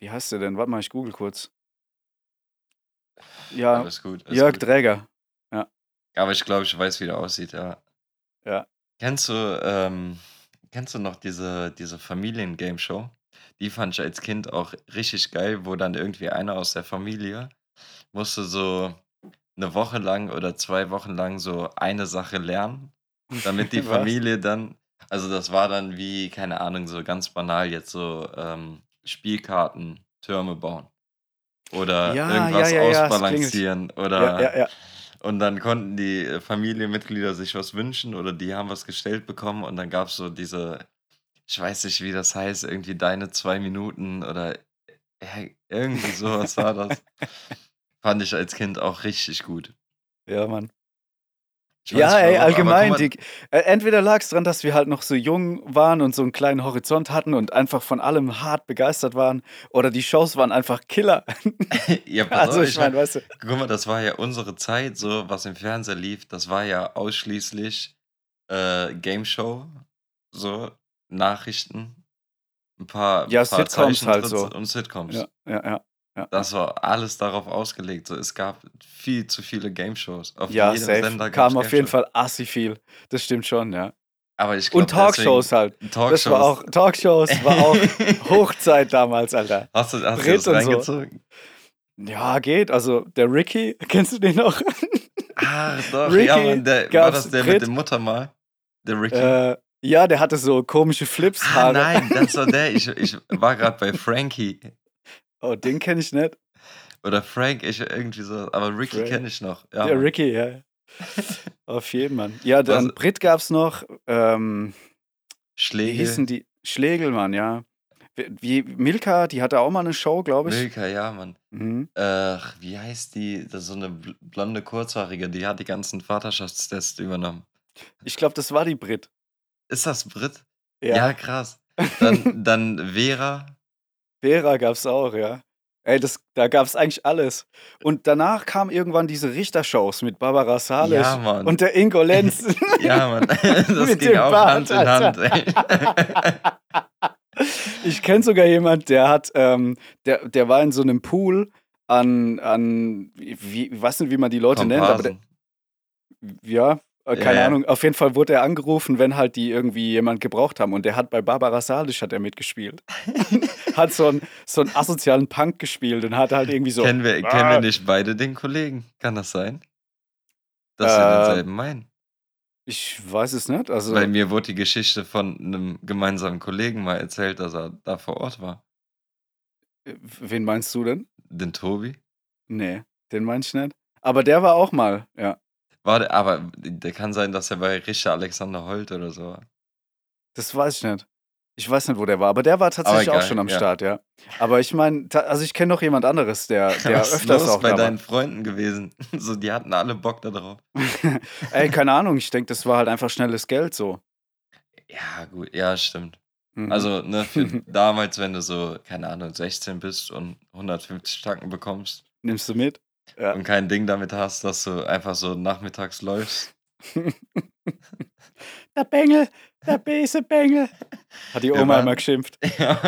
Speaker 1: wie heißt der denn? Warte mal, ich google kurz. Ja,
Speaker 2: Alles gut, alles
Speaker 1: Jörg
Speaker 2: gut.
Speaker 1: Dräger. Ja.
Speaker 2: Aber ich glaube, ich weiß, wie der aussieht, ja.
Speaker 1: Ja.
Speaker 2: Kennst du, ähm kennst du noch diese diese Familien-Game-Show? Die fand ich als Kind auch richtig geil, wo dann irgendwie einer aus der Familie musste so 'ne Woche lang oder 2 Wochen lang so eine Sache lernen, damit die? Familie dann also das war dann wie, keine Ahnung, so ganz banal jetzt so, ähm, Spielkarten, Türme bauen oder
Speaker 1: Ja,
Speaker 2: irgendwas
Speaker 1: ja, ja,
Speaker 2: ausbalancieren oder
Speaker 1: ja, ja.
Speaker 2: Und dann konnten die, äh, Familienmitglieder sich was wünschen oder die haben was gestellt bekommen und dann gab's so diese ich weiß nicht, wie das heißt, irgendwie „Deine 2 Minuten“ oder, äh, irgendwie so was war das. Fand ich als Kind auch richtig gut.
Speaker 1: Ja, Mann.
Speaker 2: Weiß
Speaker 1: Ja, ey, allgemein. Die, äh, entweder lag es daran, dass wir halt noch so jung waren und so einen kleinen Horizont hatten und einfach von allem hart begeistert waren, oder die Shows waren einfach Killer.
Speaker 2: Ja, pass
Speaker 1: Also
Speaker 2: auf,
Speaker 1: ich
Speaker 2: meine,
Speaker 1: weißt du,
Speaker 2: guck mal, das war ja unsere Zeit, so was im Fernseher lief, das war ja ausschließlich äh, Game Show, so Nachrichten, ein paar,
Speaker 1: ja,
Speaker 2: ein paar
Speaker 1: Sitcoms halt so.
Speaker 2: und Sitcoms.
Speaker 1: Ja, ja, ja. Ja.
Speaker 2: Das war alles darauf ausgelegt. So, es gab viel zu viele Game Shows. Auf
Speaker 1: Ja,
Speaker 2: jedem
Speaker 1: safe.
Speaker 2: Sender
Speaker 1: Kam auf jeden. Fall assi viel. Das stimmt schon, ja.
Speaker 2: Aber ich
Speaker 1: Und
Speaker 2: glaube,
Speaker 1: Talkshows halt.
Speaker 2: deswegen
Speaker 1: Das war auch,
Speaker 2: Talkshows.
Speaker 1: Talkshows war auch Hochzeit damals, Alter.
Speaker 2: Hast du, hast du das
Speaker 1: und so.
Speaker 2: reingezogen?
Speaker 1: Ja, geht. Also der Ricky, kennst du den noch?
Speaker 2: Ah, doch,
Speaker 1: Ricky
Speaker 2: ja, Mann, der, war das der
Speaker 1: Brit.
Speaker 2: mit dem Muttermal? Der Ricky?
Speaker 1: äh, ja, der hatte so komische Flips.
Speaker 2: ah,
Speaker 1: Haare.
Speaker 2: nein, das war der. Ich, ich war gerade bei Frankie.
Speaker 1: Oh, den kenne ich nicht.
Speaker 2: Oder Frank, ich irgendwie so. Aber Ricky kenne ich noch. Ja, Mann.
Speaker 1: Ricky, ja. Auf jeden Mann. Ja, dann
Speaker 2: Was-
Speaker 1: Brit gab's noch. Ähm, wie
Speaker 2: Schläge.
Speaker 1: hießen die? Schlegelmann, ja. Wie, Milka, die hatte auch mal eine Show, glaube ich.
Speaker 2: Milka, ja, Mann.
Speaker 1: Mhm.
Speaker 2: Ach, wie heißt die? Das ist so eine bl- blonde Kurzhaarige, die hat die ganzen Vaterschaftstests übernommen.
Speaker 1: Ich glaube, das war die Brit.
Speaker 2: Ist das Brit?
Speaker 1: Ja.
Speaker 2: Ja, krass. Dann, dann Vera.
Speaker 1: Vera gab's auch, ja. Ey, das, da gab's eigentlich alles. Und danach kamen irgendwann diese Richtershows mit Barbara Salisch
Speaker 2: Ja,
Speaker 1: und der Ingo Lenz.
Speaker 2: Ja, Mann. Das
Speaker 1: Mit
Speaker 2: ging auch
Speaker 1: Bart,
Speaker 2: Hand in Hand. Ey.
Speaker 1: Ich kenne sogar jemand, der hat, ähm, der, der war in so einem Pool an, an wie, ich weiß nicht, wie man die Leute nennt, aber der,
Speaker 2: Komparsen.
Speaker 1: ja, äh, keine
Speaker 2: Ja.
Speaker 1: Ahnung. Auf jeden Fall wurde er angerufen, wenn halt die irgendwie jemand gebraucht haben. Und der hat bei Barbara Salisch hat er mitgespielt. hat so einen, so einen asozialen Punk gespielt und hat halt irgendwie so.
Speaker 2: kennen, wir, kennen
Speaker 1: Ah.
Speaker 2: wir nicht beide den Kollegen? Kann das sein? Dass wir
Speaker 1: Äh,
Speaker 2: denselben meinen?
Speaker 1: Ich weiß es nicht. Also,
Speaker 2: Weil mir wurde die Geschichte von einem gemeinsamen Kollegen mal erzählt, dass er da vor Ort war.
Speaker 1: äh, wen meinst du denn?
Speaker 2: Den Tobi.
Speaker 1: Nee, den meine ich nicht. Aber der war auch mal, ja.
Speaker 2: War der, aber der kann sein, dass er bei Richter Alexander Holt oder so war.
Speaker 1: Das weiß ich nicht. Ich weiß nicht, wo der war, aber der war tatsächlich auch
Speaker 2: egal,
Speaker 1: schon am
Speaker 2: ja.
Speaker 1: Start, ja. Aber ich meine, also ich kenne noch jemand anderes, der, der
Speaker 2: Was ist
Speaker 1: öfters
Speaker 2: los
Speaker 1: auch
Speaker 2: bei deinen Freunden gewesen? So, die hatten alle Bock da drauf.
Speaker 1: war. Ey, keine Ahnung, ich denke, das war halt einfach schnelles Geld so.
Speaker 2: Ja, gut, ja, stimmt.
Speaker 1: Mhm.
Speaker 2: Also, ne, für damals, wenn du so, keine Ahnung, 16 bist und 150 Tanken bekommst
Speaker 1: Nimmst du mit? Ja.
Speaker 2: und kein Ding damit hast, dass du einfach so nachmittags läufst.
Speaker 1: Der Bengel, der böse Bengel. Hat die
Speaker 2: Wir
Speaker 1: Oma
Speaker 2: waren-
Speaker 1: immer geschimpft.
Speaker 2: Ja.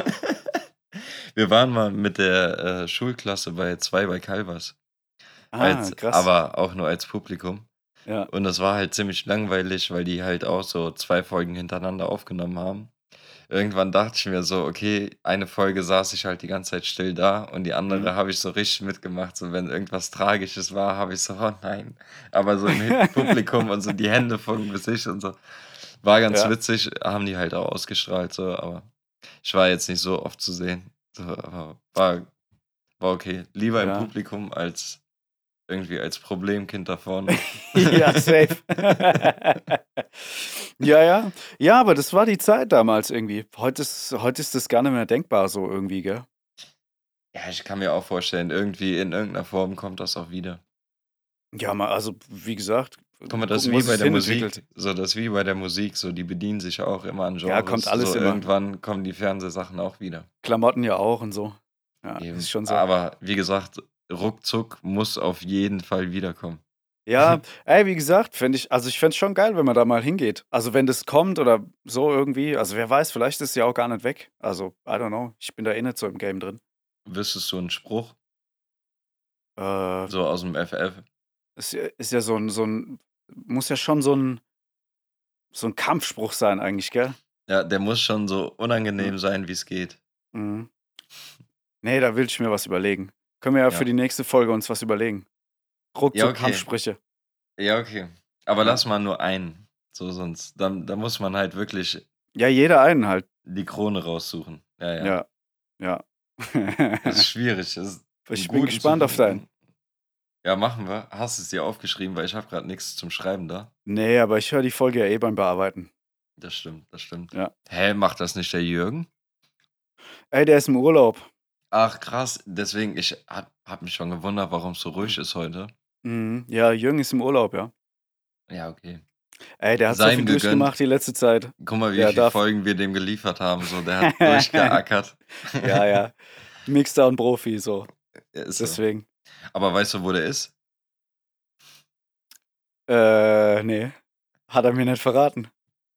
Speaker 2: Wir waren mal mit der äh, Schulklasse bei zwei bei Calvas.
Speaker 1: Ah,
Speaker 2: als,
Speaker 1: krass.
Speaker 2: Aber auch nur als Publikum.
Speaker 1: ja.
Speaker 2: Und das war halt ziemlich langweilig, weil die halt auch so zwei Folgen hintereinander aufgenommen haben. Irgendwann dachte ich mir so, okay, eine Folge saß ich halt die ganze Zeit still da und die andere
Speaker 1: Mhm.
Speaker 2: habe ich so richtig mitgemacht. So, wenn irgendwas Tragisches war, habe ich so, oh nein. Aber so im Publikum und so die Hände vom Gesicht und so. War ganz
Speaker 1: Ja.
Speaker 2: witzig, haben die halt auch ausgestrahlt, so, aber ich war jetzt nicht so oft zu sehen. So, aber war, war okay. Lieber
Speaker 1: Ja.
Speaker 2: im Publikum als irgendwie als Problemkind da vorne.
Speaker 1: ja, safe. ja, ja. Ja, aber das war die Zeit damals irgendwie. Heute ist, heute ist das gar nicht mehr denkbar so irgendwie, gell?
Speaker 2: Ja, ich kann mir auch vorstellen, irgendwie in irgendeiner Form kommt das auch wieder.
Speaker 1: Ja, mal, also wie gesagt.
Speaker 2: Guck mal, das ist wie bei der Musik. So, das wie bei der Musik. So, die bedienen sich auch immer an Genres.
Speaker 1: Ja, kommt alles
Speaker 2: so,
Speaker 1: immer.
Speaker 2: Irgendwann kommen die Fernsehsachen auch wieder.
Speaker 1: Klamotten ja auch und so. Ja,
Speaker 2: Eben.
Speaker 1: ist schon so.
Speaker 2: Aber wie gesagt, ruckzuck muss auf jeden Fall wiederkommen.
Speaker 1: Ja, ey, wie gesagt, finde ich, also ich fände es schon geil, wenn man da mal hingeht. Also wenn das kommt oder so irgendwie, also wer weiß, vielleicht ist es ja auch gar nicht weg. Also, I don't know. Ich bin da eh nicht so im Game drin.
Speaker 2: Wüsstest du einen Spruch?
Speaker 1: Äh,
Speaker 2: So aus dem FF?
Speaker 1: ist, ja- ist ja so ein, so ein, muss ja schon so ein, so ein Kampfspruch sein eigentlich, gell?
Speaker 2: Ja, der muss schon so unangenehm sein, wie es geht.
Speaker 1: Mhm. Nee, da will ich mir was überlegen. Können wir ja,
Speaker 2: Ja.
Speaker 1: für die nächste Folge uns was überlegen. Ruckzuck
Speaker 2: Ja, okay.
Speaker 1: Kampfsprüche.
Speaker 2: Ja, okay. Aber lass mal nur einen. So, sonst, dann, da muss man halt wirklich
Speaker 1: Ja, jeder einen halt.
Speaker 2: die Krone raussuchen. Ja, ja.
Speaker 1: Ja. Ja.
Speaker 2: Das ist schwierig. Das ist
Speaker 1: ich bin gespannt auf deinen.
Speaker 2: Ja, machen wir. Hast du es dir aufgeschrieben, weil ich habe gerade nichts zum Schreiben da.
Speaker 1: Nee, aber ich höre die Folge ja eh beim Bearbeiten.
Speaker 2: Das stimmt, das stimmt.
Speaker 1: Ja.
Speaker 2: Hä, macht das nicht der Jürgen?
Speaker 1: Ey, der ist im Urlaub.
Speaker 2: Ach, krass. Deswegen, ich hab, hab mich schon gewundert, warum es so ruhig ist heute.
Speaker 1: Mhm. Ja, Jürgen ist im Urlaub, ja.
Speaker 2: Ja, okay.
Speaker 1: Ey, der hat so
Speaker 2: Sei ihm
Speaker 1: viel
Speaker 2: gegönnt.
Speaker 1: durchgemacht die letzte Zeit.
Speaker 2: Guck mal, wie
Speaker 1: Der
Speaker 2: viele
Speaker 1: darf
Speaker 2: Folgen wir dem geliefert haben. So, der hat durchgeackert.
Speaker 1: Ja, ja. Mixdown-Profi, so.
Speaker 2: Ja, Ist so.
Speaker 1: Deswegen.
Speaker 2: Aber weißt du, wo der ist?
Speaker 1: Äh, nee. Hat er mir nicht verraten.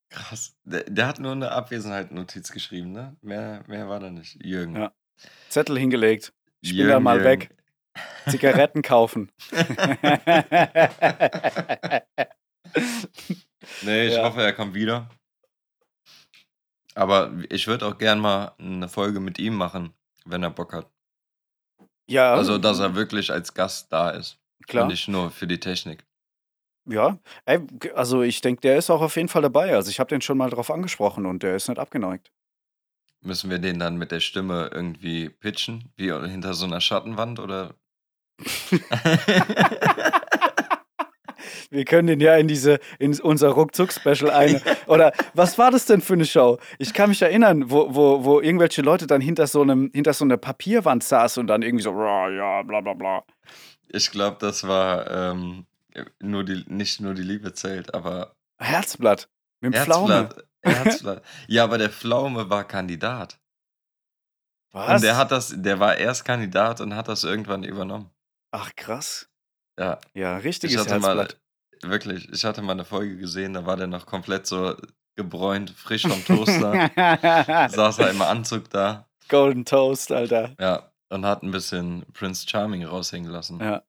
Speaker 2: Krass. Der, der hat nur eine Abwesenheit-Notiz geschrieben, ne? Mehr, mehr war da nicht. Jürgen.
Speaker 1: Ja. Zettel hingelegt. Ich bin da
Speaker 2: Jürgen,
Speaker 1: mal
Speaker 2: Jürgen.
Speaker 1: weg. Zigaretten kaufen.
Speaker 2: nee, ich
Speaker 1: Ja.
Speaker 2: hoffe, er kommt wieder. Aber ich würde auch gern mal eine Folge mit ihm machen, wenn er Bock hat.
Speaker 1: Ja,
Speaker 2: Also, dass er wirklich als Gast da ist.
Speaker 1: klar.
Speaker 2: Und nicht nur für die Technik.
Speaker 1: Ja, also ich denke, der ist auch auf jeden Fall dabei. Also ich habe den schon mal drauf angesprochen und der ist nicht abgeneigt.
Speaker 2: Müssen wir den dann mit der Stimme irgendwie pitchen? Wie hinter so einer Schattenwand oder?
Speaker 1: Wir können den ja in diese, in unser Ruckzuck-Special ein. Oder was war das denn für eine Show? Ich kann mich erinnern, wo, wo, wo irgendwelche Leute dann hinter so einem, hinter so einer Papierwand saßen und dann irgendwie so, "Ra, ja, bla bla bla.
Speaker 2: Ich glaube, das war ähm, nur die, nicht nur die Liebe zählt, aber
Speaker 1: Herzblatt. Mit dem Pflaume.
Speaker 2: Herzblatt. Herzblatt. Ja, aber der Pflaume war Kandidat.
Speaker 1: Was?
Speaker 2: Und der hat das, der war erst Kandidat und hat das irgendwann übernommen.
Speaker 1: Ach, krass.
Speaker 2: Ja,
Speaker 1: Ja,
Speaker 2: ich
Speaker 1: richtiges
Speaker 2: hatte mal,
Speaker 1: Herzblatt.
Speaker 2: wirklich, ich hatte mal eine Folge gesehen, da war der noch komplett so gebräunt, frisch vom Toaster. saß er im Anzug da.
Speaker 1: Golden Toast, Alter.
Speaker 2: Ja, und hat ein bisschen Prince Charming raushängen lassen.
Speaker 1: Ja.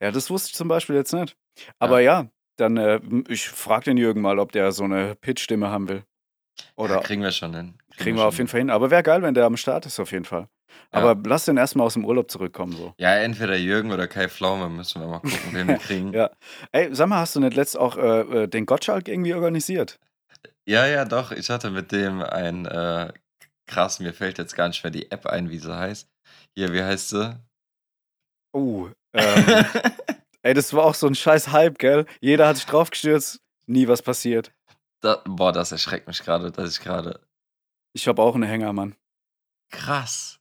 Speaker 1: Ja, das wusste ich zum Beispiel jetzt nicht. Aber ja, dann, äh, ich frage den Jürgen mal, ob der so eine Pitch-Stimme haben will. Oder
Speaker 2: Ja, kriegen wir schon hin.
Speaker 1: kriegen wir auf jeden Fall hin. Aber wäre geil, wenn der am Start ist, auf jeden Fall. Aber lass den erstmal aus dem Urlaub zurückkommen, so.
Speaker 2: Ja, entweder Jürgen oder Kai Pflaume müssen wir mal gucken, wen wir kriegen.
Speaker 1: Ja. Ey, sag mal, hast du nicht letzt auch äh, äh, den Gottschalk irgendwie organisiert?
Speaker 2: Ja, ja, doch. Ich hatte mit dem ein äh, krass, mir fällt jetzt gar nicht mehr die App ein, wie sie heißt. Hier, wie heißt sie?
Speaker 1: Oh, ähm, ey, das war auch so ein scheiß Hype, gell? Jeder hat sich draufgestürzt, nie was passiert.
Speaker 2: da, boah, das erschreckt mich gerade, dass ich gerade.
Speaker 1: Ich habe auch einen Hänger, Mann.
Speaker 2: Krass.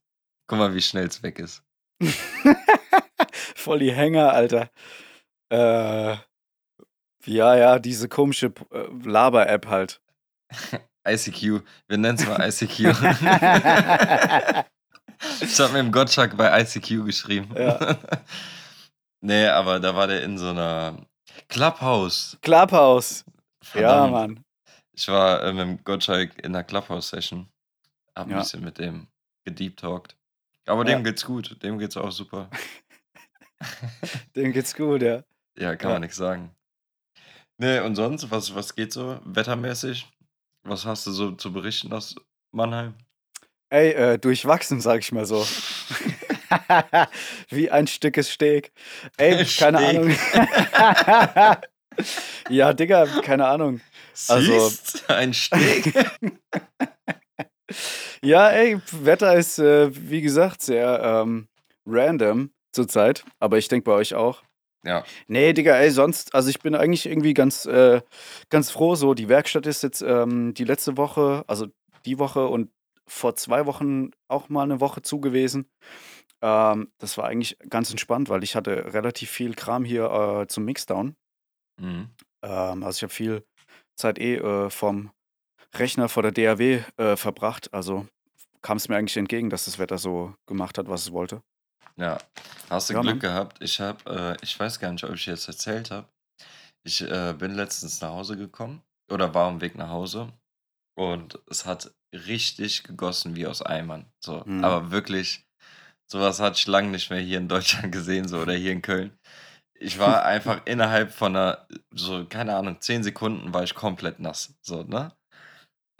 Speaker 2: Guck mal, wie schnell es weg ist.
Speaker 1: Voll die Hänger, Alter. Äh, ja, ja, diese komische äh, Laber-App halt.
Speaker 2: ICQ. Wir nennen es mal ICQ. ich habe mit dem Gottschalk bei ICQ geschrieben.
Speaker 1: Ja.
Speaker 2: nee, aber da war der in so einer Clubhouse.
Speaker 1: Clubhouse. Ja,
Speaker 2: Verdammt.
Speaker 1: Mann.
Speaker 2: Ich war äh, mit dem Gottschalk in einer Clubhouse-Session. Hab ein
Speaker 1: Ja.
Speaker 2: bisschen mit dem gedeep-talkt. Aber
Speaker 1: Ja.
Speaker 2: dem geht's gut. Dem geht's auch super.
Speaker 1: Dem geht's gut, ja.
Speaker 2: Ja, kann
Speaker 1: Ja.
Speaker 2: man nichts sagen. Nee, und sonst, was, was geht so wettermäßig? Was hast du so zu berichten aus Mannheim?
Speaker 1: Ey, äh, durchwachsen, sag ich mal so. Wie ein Stückes Steak. Ey, keine
Speaker 2: Steak.
Speaker 1: Ahnung. ja, Digga, keine Ahnung. Also-
Speaker 2: Siehst, ein Steg.
Speaker 1: Ja, ey, Wetter ist, äh, wie gesagt, sehr ähm, random zurzeit. Aber ich denke bei euch auch.
Speaker 2: ja,
Speaker 1: Nee, Digga, ey, sonst, also ich bin eigentlich irgendwie ganz, äh, ganz froh so. Die Werkstatt ist jetzt ähm, die letzte Woche, also die Woche und vor zwei Wochen auch mal eine Woche zu gewesen. Ähm, das war eigentlich ganz entspannt, weil ich hatte relativ viel Kram hier äh, zum Mixdown.
Speaker 2: mhm.
Speaker 1: Ähm, also ich habe viel Zeit eh äh, vom Rechner vor der DAW äh, verbracht. Also kam es mir eigentlich entgegen, dass das Wetter so gemacht hat, was es wollte.
Speaker 2: ja. Hast du
Speaker 1: Ja,
Speaker 2: Glück
Speaker 1: Mann.
Speaker 2: gehabt? Ich habe, äh, ich weiß gar nicht, ob ich jetzt erzählt habe. Ich äh, bin letztens nach Hause gekommen oder war am Weg nach Hause und es hat richtig gegossen wie aus Eimern. So,
Speaker 1: Mhm.
Speaker 2: aber wirklich, sowas hatte ich lange nicht mehr hier in Deutschland gesehen, so oder hier in Köln. Ich war einfach innerhalb von einer, so, keine Ahnung, zehn Sekunden war ich komplett nass. So, ne?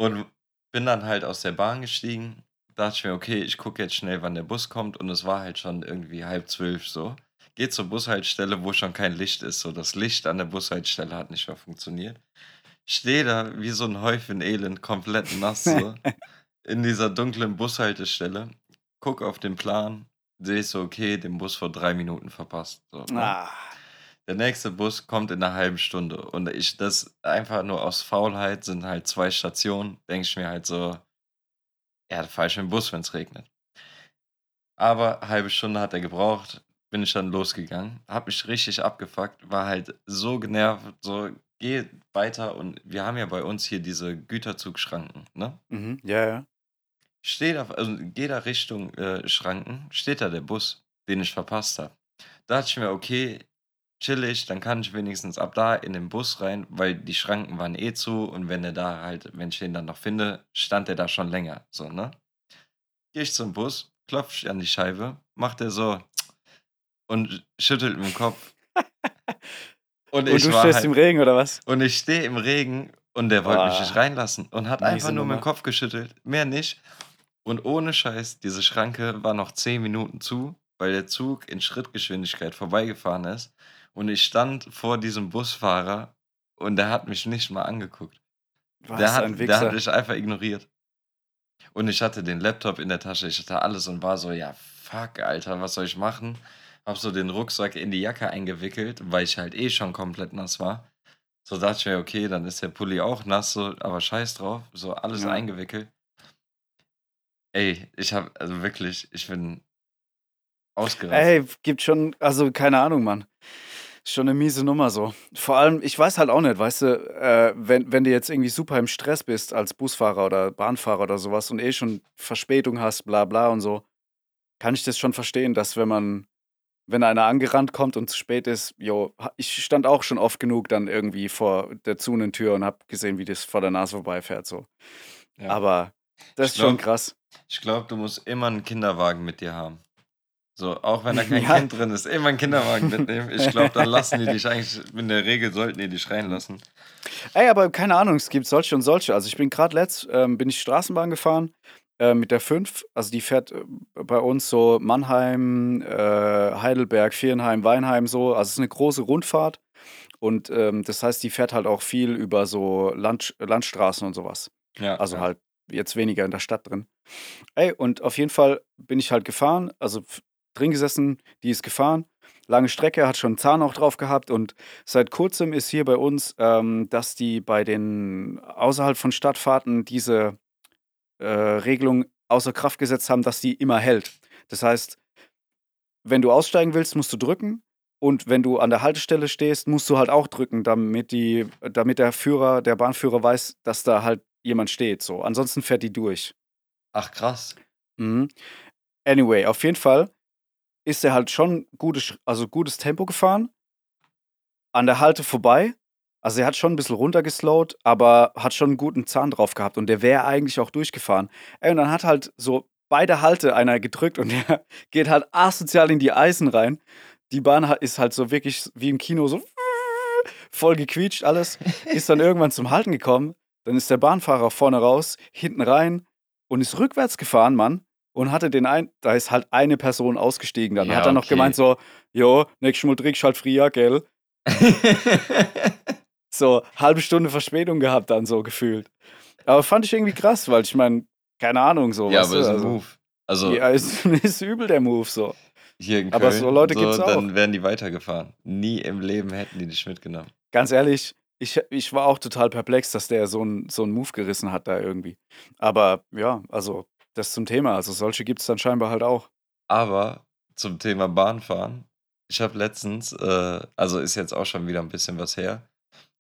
Speaker 2: Und bin dann halt aus der Bahn gestiegen. Dachte ich mir, okay, ich gucke jetzt schnell, wann der Bus kommt. Und es war halt schon irgendwie halb zwölf so. Geht zur Bushaltestelle, wo schon kein Licht ist. So, das Licht an der Bushaltestelle hat nicht mehr funktioniert. Stehe da wie so ein Häufchen Elend, komplett nass so. in dieser dunklen Bushaltestelle. Guck auf den Plan, sehe ich so, okay, den Bus vor drei Minuten verpasst. So, ne?
Speaker 1: Ah,
Speaker 2: Der nächste Bus kommt in einer halben Stunde. Und ich, das einfach nur aus Faulheit sind halt zwei Stationen. Denke ich mir halt so, ja, fahr ich mit dem Bus, wenn es regnet. Aber halbe Stunde hat er gebraucht. bin ich dann losgegangen, habe mich richtig abgefuckt, war halt so genervt, so geh weiter und wir haben ja bei uns hier diese Güterzugschranken, ne?
Speaker 1: Mhm. Ja, ja.
Speaker 2: Steh da, also geh da Richtung äh, Schranken, steht da der Bus, den ich verpasst habe. Da dachte ich mir, okay, chillig, dann kann ich wenigstens ab da in den Bus rein, weil die Schranken waren eh zu und wenn er da halt, wenn ich den dann noch finde, stand er da schon länger, so, ne? Gehe ich zum Bus, klopfe ich an die Scheibe, macht er so und schüttelt mit dem Kopf.
Speaker 1: Und, und du stehst halt, im Regen oder was?
Speaker 2: Und ich stehe im Regen und der wollte mich nicht reinlassen und hat einfach nur mit dem Kopf geschüttelt, mehr nicht. Und ohne Scheiß, diese Schranke war noch 10 Minuten zu, weil der Zug in Schrittgeschwindigkeit vorbeigefahren ist. Und ich stand vor diesem Busfahrer und der hat mich nicht mal angeguckt. Was der hat, der hat mich einfach ignoriert. Und ich hatte den Laptop in der Tasche, ich hatte alles und war so, ja, fuck, Alter, was soll ich machen? Hab so den Rucksack in die Jacke eingewickelt, weil ich halt eh schon komplett nass war. So dachte ich mir, okay, dann ist der Pulli auch nass, so, aber scheiß drauf, so alles ja. eingewickelt. Ey, ich hab, also wirklich, ich bin ausgerastet.
Speaker 1: Ey, gibt schon, also keine Ahnung, Mann. Schon eine miese Nummer so. Vor allem, ich weiß halt auch nicht, weißt du, äh, wenn, wenn du jetzt irgendwie super im Stress bist als Busfahrer oder Bahnfahrer oder sowas und eh schon Verspätung hast, bla bla und so, kann ich das schon verstehen, dass wenn man wenn einer angerannt kommt und zu spät ist, jo, ich stand auch schon oft genug dann irgendwie vor der Zunentür und hab gesehen, wie das vor der Nase vorbeifährt. So. Ja. Aber das ich ist glaub, schon krass.
Speaker 2: Ich glaube, du musst immer einen Kinderwagen mit dir haben. So, auch wenn da kein ja. Kind drin ist, immer einen Kinderwagen mitnehmen. Ich glaube, dann lassen die dich eigentlich, in der Regel sollten die dich reinlassen.
Speaker 1: Ey, aber keine Ahnung, es gibt solche und solche. Also ich bin gerade letzt, ähm, bin ich Straßenbahn gefahren äh, mit der 5. Also die fährt äh, bei uns so Mannheim, äh, Heidelberg, Vierenheim, Weinheim so. Also es ist eine große Rundfahrt. Und ähm, das heißt, die fährt halt auch viel über so Land, Landstraßen und sowas. Ja, also ja. halt jetzt weniger in der Stadt drin. Ey, und auf jeden Fall bin ich halt gefahren, also drin gesessen, die ist gefahren. Lange Strecke, hat schon einen Zahn auch drauf gehabt und seit kurzem ist hier bei uns, ähm, dass die bei den außerhalb von Stadtfahrten diese äh, Regelung außer Kraft gesetzt haben, dass die immer hält. Das heißt, wenn du aussteigen willst, musst du drücken. Und wenn du an der Haltestelle stehst, musst du halt auch drücken, damit, die, damit der Führer, der Bahnführer weiß, dass da halt jemand steht. So. Ansonsten fährt die durch.
Speaker 2: Ach, krass.
Speaker 1: Mhm. Anyway, auf jeden Fall ist er halt schon gutes, also gutes Tempo gefahren. An der Halte vorbei also er hat schon ein bisschen runtergeslowt, aber hat schon einen guten Zahn drauf gehabt und der wäre eigentlich auch durchgefahren. Ey, und dann hat halt so beide Halte einer gedrückt und der geht halt asozial in die Eisen rein. Die Bahn ist halt so wirklich wie im Kino so voll gequietscht alles. Ist dann irgendwann zum Halten gekommen. Dann ist der Bahnfahrer vorne raus, hinten rein und ist rückwärts gefahren, Mann. Und hatte den ein, da ist halt eine Person ausgestiegen. Dann ja, hat er noch okay. gemeint so, jo, nächstes Mal trinkst halt früher, gell? so halbe Stunde Verspätung gehabt dann so gefühlt. Aber fand ich irgendwie krass, weil ich meine, keine Ahnung so.
Speaker 2: Ja, aber ist ein also, Move. Also
Speaker 1: ja, ist, ist übel der Move so.
Speaker 2: Hier in Köln, aber so Leute so, gibt's auch. Dann wären die weitergefahren. Nie im Leben hätten die dich mitgenommen.
Speaker 1: Ganz ehrlich, ich, ich war auch total perplex, dass der so einen so Move gerissen hat da irgendwie. Aber ja, also das zum Thema. Also solche gibt es dann scheinbar halt auch.
Speaker 2: Aber zum Thema Bahnfahren. Ich habe letztens, äh, also ist jetzt auch schon wieder ein bisschen was her,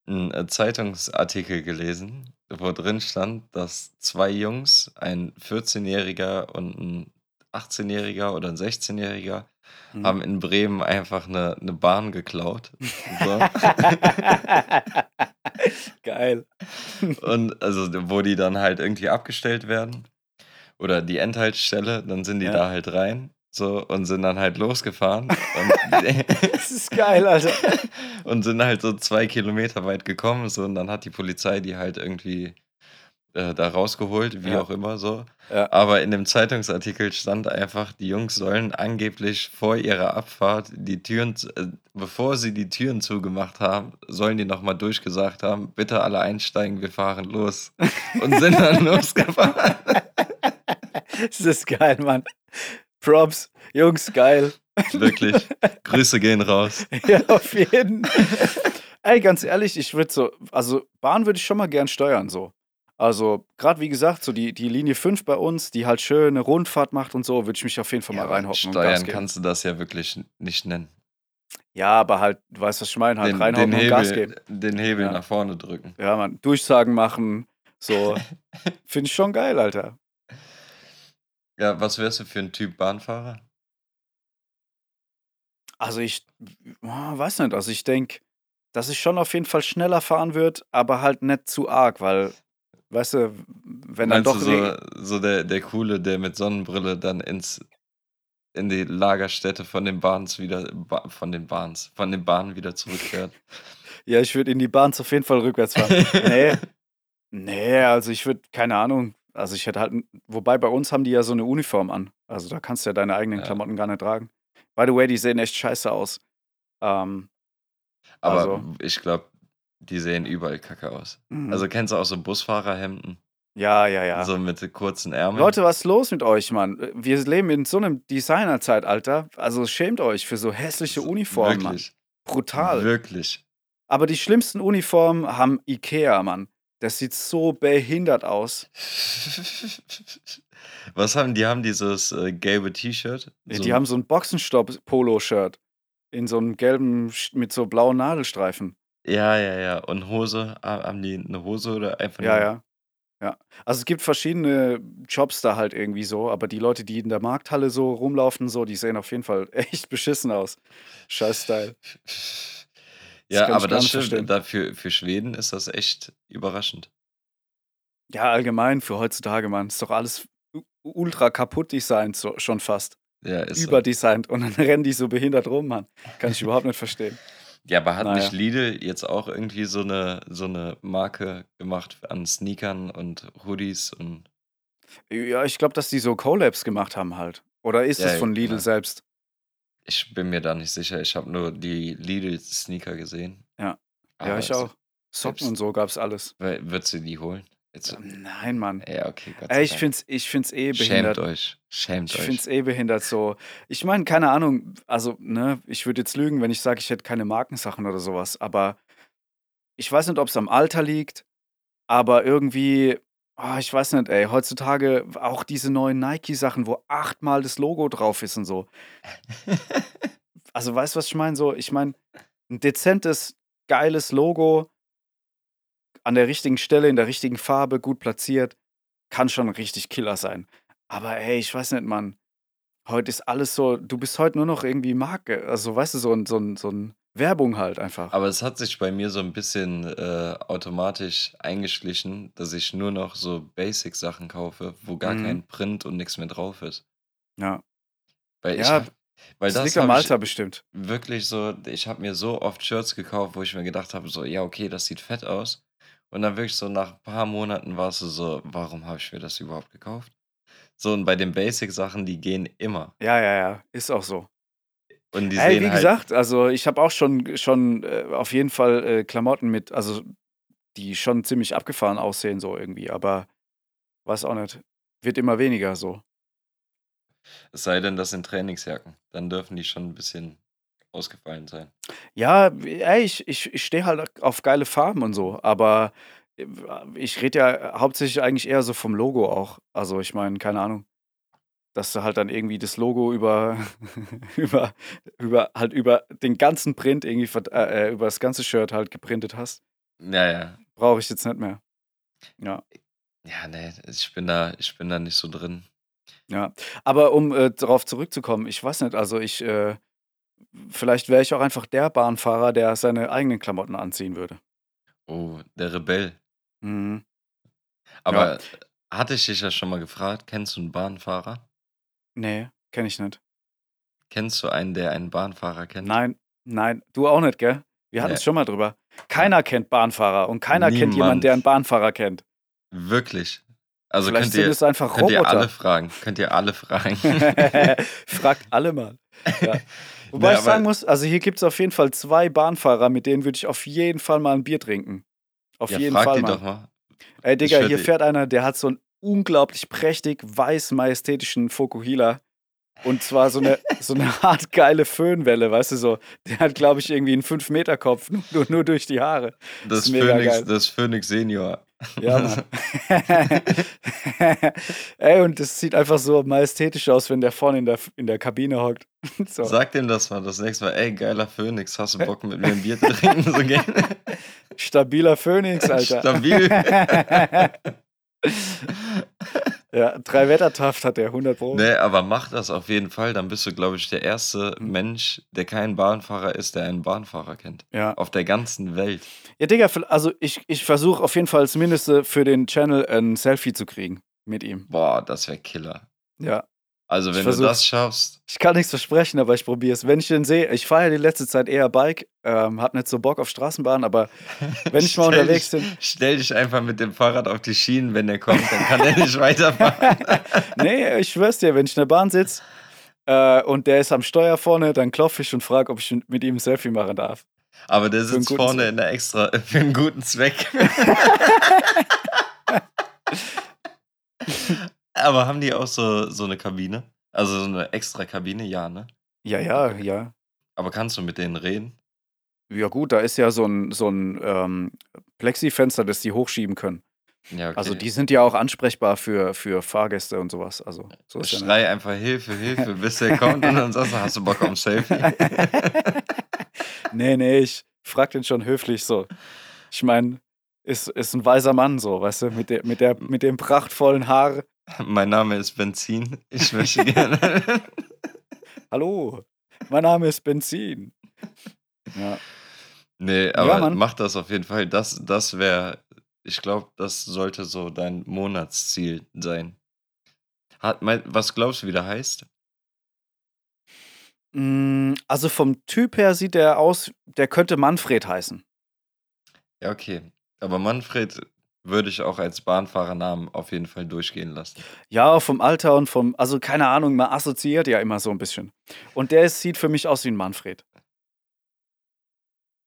Speaker 2: 'n, äh, Zeitungsartikel gelesen, wo drin stand, dass zwei Jungs, ein 14-Jähriger und ein 18-Jähriger oder ein 16-Jähriger, Mhm. haben in Bremen einfach eine 'ne Bahn geklaut. So.
Speaker 1: Geil.
Speaker 2: Und also, wo die dann halt irgendwie abgestellt werden oder die Endhaltestelle, dann sind die Ja. da halt rein so, und sind dann halt losgefahren.
Speaker 1: das ist geil, Alter.
Speaker 2: und sind halt so zwei Kilometer weit gekommen. So, und dann hat die Polizei die halt irgendwie äh, da rausgeholt, wie ja. auch immer so. Ja. Aber in dem Zeitungsartikel stand einfach, die Jungs sollen angeblich vor ihrer Abfahrt die Türen, äh, bevor sie die Türen zugemacht haben, sollen die nochmal durchgesagt haben, bitte alle einsteigen, wir fahren los. Und sind dann losgefahren.
Speaker 1: das ist geil, Mann. Props. Jungs, geil.
Speaker 2: Wirklich. Grüße gehen raus.
Speaker 1: ja, auf jeden. Ey, ganz ehrlich, ich würde so, also Bahn würde ich schon mal gern steuern, so. Also, gerade wie gesagt, so die, die Linie 5 bei uns, die halt schön eine Rundfahrt macht und so, würde ich mich auf jeden Fall
Speaker 2: Ja,
Speaker 1: mal reinhocken und Gas
Speaker 2: steuern kannst du das ja wirklich nicht nennen.
Speaker 1: Ja, aber halt, du weißt, was ich meine, halt
Speaker 2: Den, den,
Speaker 1: reinhocken und Gas geben.
Speaker 2: Hebel, den Hebel
Speaker 1: Ja.
Speaker 2: nach vorne drücken.
Speaker 1: Ja, man, Durchsagen machen, so. Finde ich schon geil, Alter.
Speaker 2: Ja, was wärst du für ein Typ Bahnfahrer?
Speaker 1: Also ich oh, weiß nicht, also ich denke, dass ich schon auf jeden Fall schneller fahren wird, aber halt nicht zu arg, weil, weißt du, wenn dann
Speaker 2: Meinst
Speaker 1: doch
Speaker 2: du
Speaker 1: Regen-
Speaker 2: so, so der, der Coole, der mit Sonnenbrille dann ins in die Lagerstätte von den Bahns wieder ba, von den Bahns, von den Bahnen wieder zurückfährt?
Speaker 1: Ja, ich würde in die Bahn auf jeden Fall rückwärts fahren. nee, nee, also ich würde, keine Ahnung, also ich hätte halt, wobei bei uns haben die ja so eine Uniform an. Also da kannst du ja deine eigenen
Speaker 2: Ja.
Speaker 1: Klamotten gar nicht tragen. By the way, die sehen echt scheiße aus. Ähm,
Speaker 2: Aber
Speaker 1: Also-
Speaker 2: ich glaube, die sehen überall kacke aus.
Speaker 1: mhm.
Speaker 2: Also kennst du auch so Busfahrerhemden?
Speaker 1: ja, ja, ja.
Speaker 2: So mit kurzen Ärmeln?
Speaker 1: Leute, was ist los mit euch, Mann? Wir leben in so einem Designerzeitalter. Also schämt euch für so hässliche Uniformen, Mann.
Speaker 2: Wirklich.
Speaker 1: Brutal.
Speaker 2: Wirklich.
Speaker 1: Aber die schlimmsten Uniformen haben Ikea, Mann. Das sieht so behindert aus.
Speaker 2: Was haben die? Haben dieses äh, gelbe T-Shirt? So
Speaker 1: die haben so ein Boxenstopp-Polo-Shirt. In so einem gelben, mit so blauen Nadelstreifen.
Speaker 2: Ja, ja, ja. Und Hose? Ha- Haben die eine Hose oder einfach
Speaker 1: Ja,
Speaker 2: nur?
Speaker 1: ja. Ja. Also es gibt verschiedene Jobs da halt irgendwie so, aber die Leute, die in der Markthalle so rumlaufen, so, die sehen auf jeden Fall echt beschissen aus. Scheiß Style.
Speaker 2: Ja, aber das stimmt.
Speaker 1: verstehen.
Speaker 2: Dafür, für Schweden ist das echt überraschend.
Speaker 1: Ja, allgemein für heutzutage, Mann. Ist doch alles ultra kaputt designt, so, schon fast.
Speaker 2: Ja, ist so.
Speaker 1: Überdesignt. Und dann rennen die so behindert rum, Mann. Kann ich überhaupt nicht verstehen.
Speaker 2: Ja, aber hat
Speaker 1: Naja.
Speaker 2: nicht Lidl jetzt auch irgendwie so eine, so eine Marke gemacht an Sneakern und Hoodies und
Speaker 1: Ja, ich glaube, dass die so Collabs gemacht haben halt. Oder ist
Speaker 2: Ja,
Speaker 1: es von Lidl
Speaker 2: genau.
Speaker 1: selbst?
Speaker 2: Ich bin mir da nicht sicher. Ich habe nur die Lidl-Sneaker gesehen.
Speaker 1: Ja. Ja,
Speaker 2: Aber
Speaker 1: ich
Speaker 2: es-
Speaker 1: auch. Socken und so gab's alles.
Speaker 2: Weil- Würdest du die holen? Jetzt,
Speaker 1: Nein, Mann.
Speaker 2: ja, okay, Gott
Speaker 1: Ey,
Speaker 2: sei
Speaker 1: ich
Speaker 2: Dank.
Speaker 1: find's, ich find's eh
Speaker 2: Schämt
Speaker 1: behindert.
Speaker 2: euch. Schämt
Speaker 1: Ich
Speaker 2: euch.
Speaker 1: find's eh behindert so. Ich meine, keine Ahnung, also, ne, ich würde jetzt lügen, wenn ich sage, ich hätte keine Markensachen oder sowas, aber ich weiß nicht, ob es am Alter liegt, aber irgendwie, ah, ich weiß nicht, ey, heutzutage auch diese neuen Nike-Sachen, wo achtmal das Logo drauf ist und so. Also, weißt du, was ich meine? So, ich meine, ein dezentes, geiles Logo an der richtigen Stelle, in der richtigen Farbe, gut platziert, kann schon richtig Killer sein. Aber ey, ich weiß nicht, Mann. Heute ist alles so, du bist heute nur noch irgendwie Marke. Also, weißt du, so ein, so ein, so ein Werbung halt einfach.
Speaker 2: Aber es hat sich bei mir so ein bisschen äh, automatisch eingeschlichen, dass ich nur noch so Basic-Sachen kaufe, wo gar
Speaker 1: Mhm.
Speaker 2: kein Print und nichts mehr drauf ist.
Speaker 1: Ja,
Speaker 2: Weil ich
Speaker 1: Ja,
Speaker 2: hab, weil
Speaker 1: das,
Speaker 2: das,
Speaker 1: liegt am
Speaker 2: ich
Speaker 1: Alter bestimmt.
Speaker 2: wirklich so, ich habe mir so oft Shirts gekauft, wo ich mir gedacht habe, so, ja, okay, das sieht fett aus. Und dann wirklich so nach ein paar Monaten warst du so, warum habe ich mir das überhaupt gekauft? So, und bei den Basic-Sachen, die gehen immer.
Speaker 1: Ja, ja, ja, ist auch so.
Speaker 2: Und die
Speaker 1: Ey,
Speaker 2: sehen
Speaker 1: wie
Speaker 2: halt,
Speaker 1: gesagt, also ich habe auch schon, schon äh, auf jeden Fall äh, Klamotten mit, also die schon ziemlich abgefahren aussehen, so irgendwie, aber weiß auch nicht. Wird immer weniger so.
Speaker 2: es sei denn, das sind Trainingsjacken. Dann dürfen die schon ein bisschen ausgefallen sein.
Speaker 1: Ja, ey, ich, ich, ich stehe halt auf geile Farben und so, aber äh, ich rede ja hauptsächlich eigentlich eher so vom Logo auch. Also ich meine, keine Ahnung, dass du halt dann irgendwie das Logo über, über, über, halt über den ganzen Print irgendwie, äh, äh, über das ganze Shirt halt geprintet hast.
Speaker 2: Ja, ja.
Speaker 1: Brauche ich jetzt nicht mehr. Ja,
Speaker 2: Ja, nee, ich bin da, ich bin da nicht so drin.
Speaker 1: ja. Aber um äh, darauf zurückzukommen, ich weiß nicht, also ich, äh, vielleicht wäre ich auch einfach der Bahnfahrer, der seine eigenen Klamotten anziehen würde.
Speaker 2: Oh, der Rebell.
Speaker 1: Mhm.
Speaker 2: Aber hatte ich dich ja schon mal gefragt, kennst du einen Bahnfahrer?
Speaker 1: Nee, kenne ich nicht.
Speaker 2: Kennst du einen, der einen Bahnfahrer kennt?
Speaker 1: Nein, nein, du auch nicht, gell? Wir hatten es
Speaker 2: Nee.
Speaker 1: schon mal drüber. Keiner kennt Bahnfahrer und keiner kennt jemanden,
Speaker 2: Niemand.
Speaker 1: der einen Bahnfahrer kennt.
Speaker 2: Wirklich. Also
Speaker 1: Vielleicht
Speaker 2: könnt ihr,
Speaker 1: es einfach
Speaker 2: könnt ihr alle fragen. Könnt ihr alle fragen.
Speaker 1: Fragt alle mal. Ja. Wobei
Speaker 2: Nee,
Speaker 1: ich sagen muss, also hier gibt es auf jeden Fall zwei Bahnfahrer, mit denen würde ich auf jeden Fall mal ein Bier trinken. Auf
Speaker 2: ja,
Speaker 1: jeden
Speaker 2: frag
Speaker 1: Fall
Speaker 2: die
Speaker 1: mal.
Speaker 2: doch mal.
Speaker 1: Ey, Digga, hier fährt einer, der hat so einen unglaublich prächtig weiß majestätischen Fokuhila. Und zwar so eine, so eine hart geile Föhnwelle, weißt du so. Der hat, glaube ich, irgendwie einen 5-Meter-Kopf, nur, nur durch die Haare.
Speaker 2: Das
Speaker 1: ist mega
Speaker 2: Phoenix,
Speaker 1: geil.
Speaker 2: das Phoenix Senior.
Speaker 1: Ja, Mann. Ey, und das sieht einfach so majestätisch aus, wenn der vorne in der, in der Kabine hockt. So.
Speaker 2: Sag dem das mal das nächste Mal. Ey, geiler Phönix, hast du Bock mit mir ein Bier zu trinken zu gehen?
Speaker 1: Stabiler Phönix, Alter.
Speaker 2: Stabil.
Speaker 1: ja, drei Wettertaft hat der, 100 Pro.
Speaker 2: Nee, aber mach das auf jeden Fall. Dann bist du, glaube ich, der erste
Speaker 1: Mhm.
Speaker 2: Mensch, der kein Bahnfahrer ist, der einen Bahnfahrer kennt.
Speaker 1: Ja.
Speaker 2: Auf der ganzen Welt.
Speaker 1: Ja, Digga, also ich, ich versuche auf jeden Fall zumindest äh, für den Channel ein Selfie zu kriegen mit ihm.
Speaker 2: Boah, das wäre Killer.
Speaker 1: Ja.
Speaker 2: Also, wenn du das schaffst,
Speaker 1: Ich kann nichts versprechen, aber ich probiere es. Wenn ich den sehe, ich fahre ja die letzte Zeit eher Bike, ähm, hab nicht so Bock auf Straßenbahn, aber wenn ich mal unterwegs
Speaker 2: dich,
Speaker 1: bin.
Speaker 2: Stell dich einfach mit dem Fahrrad auf die Schienen, wenn der kommt, dann kann er nicht weiterfahren.
Speaker 1: Nee, ich schwör's dir, wenn ich in der Bahn sitze äh, und der ist am Steuer vorne, dann klopfe ich und frage, ob ich mit ihm ein Selfie machen darf.
Speaker 2: Aber der sitzt vorne
Speaker 1: Zweck.
Speaker 2: in der extra, für einen guten Zweck. Aber haben die auch so, so eine Kabine? Also so eine extra Kabine? Ja, ne?
Speaker 1: Ja, ja, ja.
Speaker 2: Aber kannst du mit denen reden?
Speaker 1: Ja, gut, da ist ja so ein, so ein ähm, Plexifenster, das die hochschieben können.
Speaker 2: Ja, okay.
Speaker 1: Also, die sind ja auch ansprechbar für, für Fahrgäste und sowas. Also, so ja nicht.
Speaker 2: Schrei einfach Hilfe, Hilfe, bis der kommt und dann sagst du, hast du Bock auf ein Selfie?
Speaker 1: nee, nee, ich frag den schon höflich so. Ich meine, ist, ist ein weiser Mann so, weißt du, mit, der, mit, der, mit dem prachtvollen Haar.
Speaker 2: Mein Name ist Benzin. Ich möchte gerne.
Speaker 1: Hallo, mein Name ist Benzin. Ja,
Speaker 2: nee, aber
Speaker 1: Mann.
Speaker 2: mach das auf jeden Fall. Das, das wäre, ich glaube, das sollte so dein Monatsziel sein. Hat, mein, was glaubst du, wie der heißt?
Speaker 1: Mm, also vom Typ her sieht er aus, der könnte Manfred heißen.
Speaker 2: Ja, okay. Aber Manfred würde ich auch als Bahnfahrernamen auf jeden Fall durchgehen lassen.
Speaker 1: Ja, vom Alter und vom, also keine Ahnung, man assoziiert ja immer so ein bisschen. Und der sieht für mich aus wie ein Manfred.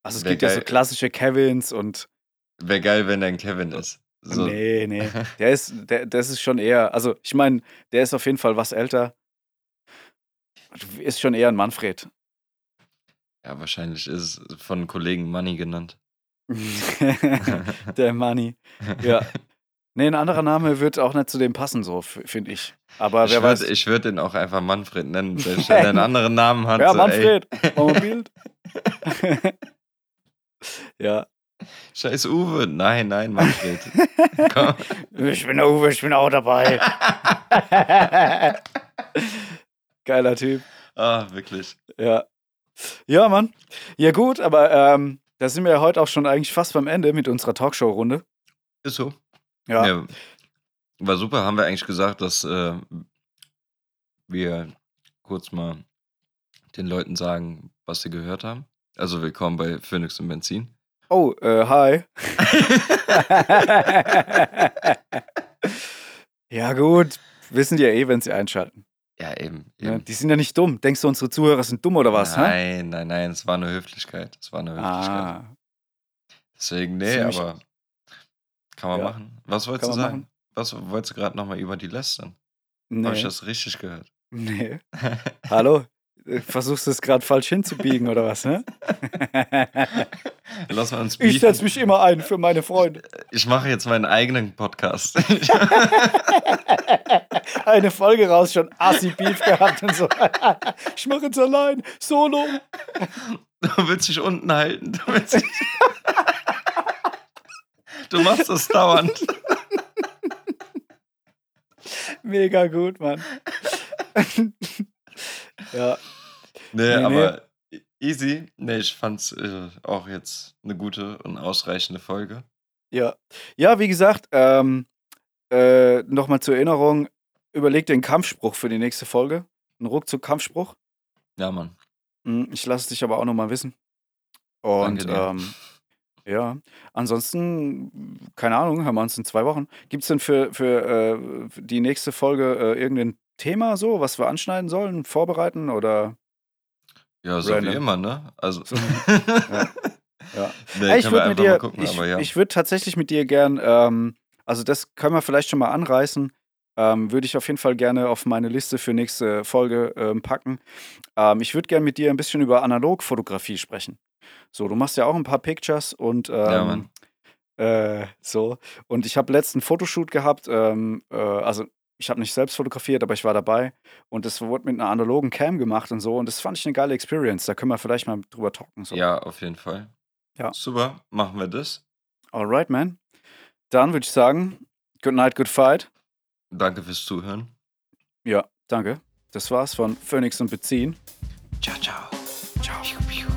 Speaker 1: Also es
Speaker 2: Wär
Speaker 1: gibt ja so
Speaker 2: geil.
Speaker 1: klassische Kevins und
Speaker 2: Wäre geil, wenn er ein Kevin ist. So.
Speaker 1: nee, nee, der ist, der, das ist schon eher, also ich meine, der ist auf jeden Fall was älter. Ist schon eher ein Manfred.
Speaker 2: Ja, wahrscheinlich ist es von Kollegen Money genannt.
Speaker 1: der Money. Ja. Nee, ein anderer Name wird auch nicht zu dem passen, so finde ich. Aber
Speaker 2: ich
Speaker 1: wer
Speaker 2: würde
Speaker 1: weiß.
Speaker 2: ich würd ihn auch einfach Manfred nennen, selbst wenn er einen anderen Namen hat.
Speaker 1: ja,
Speaker 2: so,
Speaker 1: Manfred, Bild. ja.
Speaker 2: Scheiß Uwe. Nein, nein, Manfred. Komm.
Speaker 1: Ich bin der Uwe, ich bin auch dabei. Geiler Typ.
Speaker 2: Ah, wirklich.
Speaker 1: Ja. Ja, Mann. Ja, gut, aber ähm, da sind wir ja heute auch schon eigentlich fast beim Ende mit unserer Talkshow-Runde.
Speaker 2: Ist so.
Speaker 1: Ja.
Speaker 2: Ja, war super. Haben wir eigentlich gesagt, dass äh, wir kurz mal den Leuten sagen, was sie gehört haben? Also willkommen bei Phoenix und Benzin.
Speaker 1: Oh, äh, hi. ja, gut. Wissen die ja eh, wenn sie einschalten.
Speaker 2: Ja, eben.
Speaker 1: Ja,
Speaker 2: eben.
Speaker 1: die sind ja nicht dumm. Denkst du, unsere Zuhörer sind dumm oder was? hä?
Speaker 2: Nein, nein, nein, es war eine Höflichkeit. Es war eine Höflichkeit.
Speaker 1: Ah,
Speaker 2: Deswegen, nee, aber kann man
Speaker 1: Ja.
Speaker 2: machen. Was wolltest
Speaker 1: Kann
Speaker 2: du sagen? Was wolltest du gerade nochmal über die lästern? Habe ich
Speaker 1: nee.
Speaker 2: das richtig gehört?
Speaker 1: nee. Hallo? Äh, Versuchst du es gerade falsch hinzubiegen oder was, ne?
Speaker 2: Lass mal uns
Speaker 1: Ich setze mich immer ein für meine Freunde.
Speaker 2: Ich mache jetzt meinen eigenen Podcast.
Speaker 1: Eine Folge raus, schon Assi-Beef gehabt und so. Ich mache jetzt allein, solo.
Speaker 2: Du willst dich unten halten. Du, willst dich du machst das dauernd.
Speaker 1: Mega gut, Mann. ja,
Speaker 2: Nee,
Speaker 1: Nee, nee.
Speaker 2: aber easy. Nee, ich fand's äh, auch jetzt eine gute und ausreichende Folge.
Speaker 1: ja. Ja, wie gesagt, ähm, äh, nochmal zur Erinnerung, überleg den Kampfspruch für die nächste Folge. Ein Ruckzuck-Kampfspruch.
Speaker 2: Ja, Mann.
Speaker 1: Hm, Ich lasse dich aber auch nochmal wissen. Und
Speaker 2: Danke dir.
Speaker 1: ähm, ja, ansonsten, keine Ahnung, hören wir uns in zwei Wochen. Gibt es denn für, für äh, für die nächste Folge äh, irgendein Thema so, was wir anschneiden sollen, vorbereiten oder?
Speaker 2: Ja, so
Speaker 1: Random.
Speaker 2: wie immer, ne? Also.
Speaker 1: So, ja.
Speaker 2: Nee,
Speaker 1: ich würde dir,
Speaker 2: mal gucken,
Speaker 1: ich,
Speaker 2: ja.
Speaker 1: ich würde tatsächlich mit dir gern, ähm, also das können wir vielleicht schon mal anreißen, ähm, würde ich auf jeden Fall gerne auf meine Liste für nächste Folge ähm, packen. Ähm, ich würde gerne mit dir ein bisschen über Analogfotografie sprechen. So, du machst ja auch ein paar Pictures und ähm,
Speaker 2: Ja, Mann.
Speaker 1: Äh, so. Und ich habe letzten Fotoshoot gehabt, ähm, äh, also ich habe nicht selbst fotografiert, aber ich war dabei und das wurde mit einer analogen Cam gemacht und so und das fand ich eine geile Experience. Da können wir vielleicht mal drüber talken. So.
Speaker 2: Ja, auf jeden Fall.
Speaker 1: Ja.
Speaker 2: Super, machen wir das.
Speaker 1: Alright, man. Dann würde ich sagen, good night, good fight.
Speaker 2: Danke fürs Zuhören.
Speaker 1: Ja, danke. Das war's von Phoenix und Beziehen.
Speaker 2: Ciao, ciao.
Speaker 1: Ciao.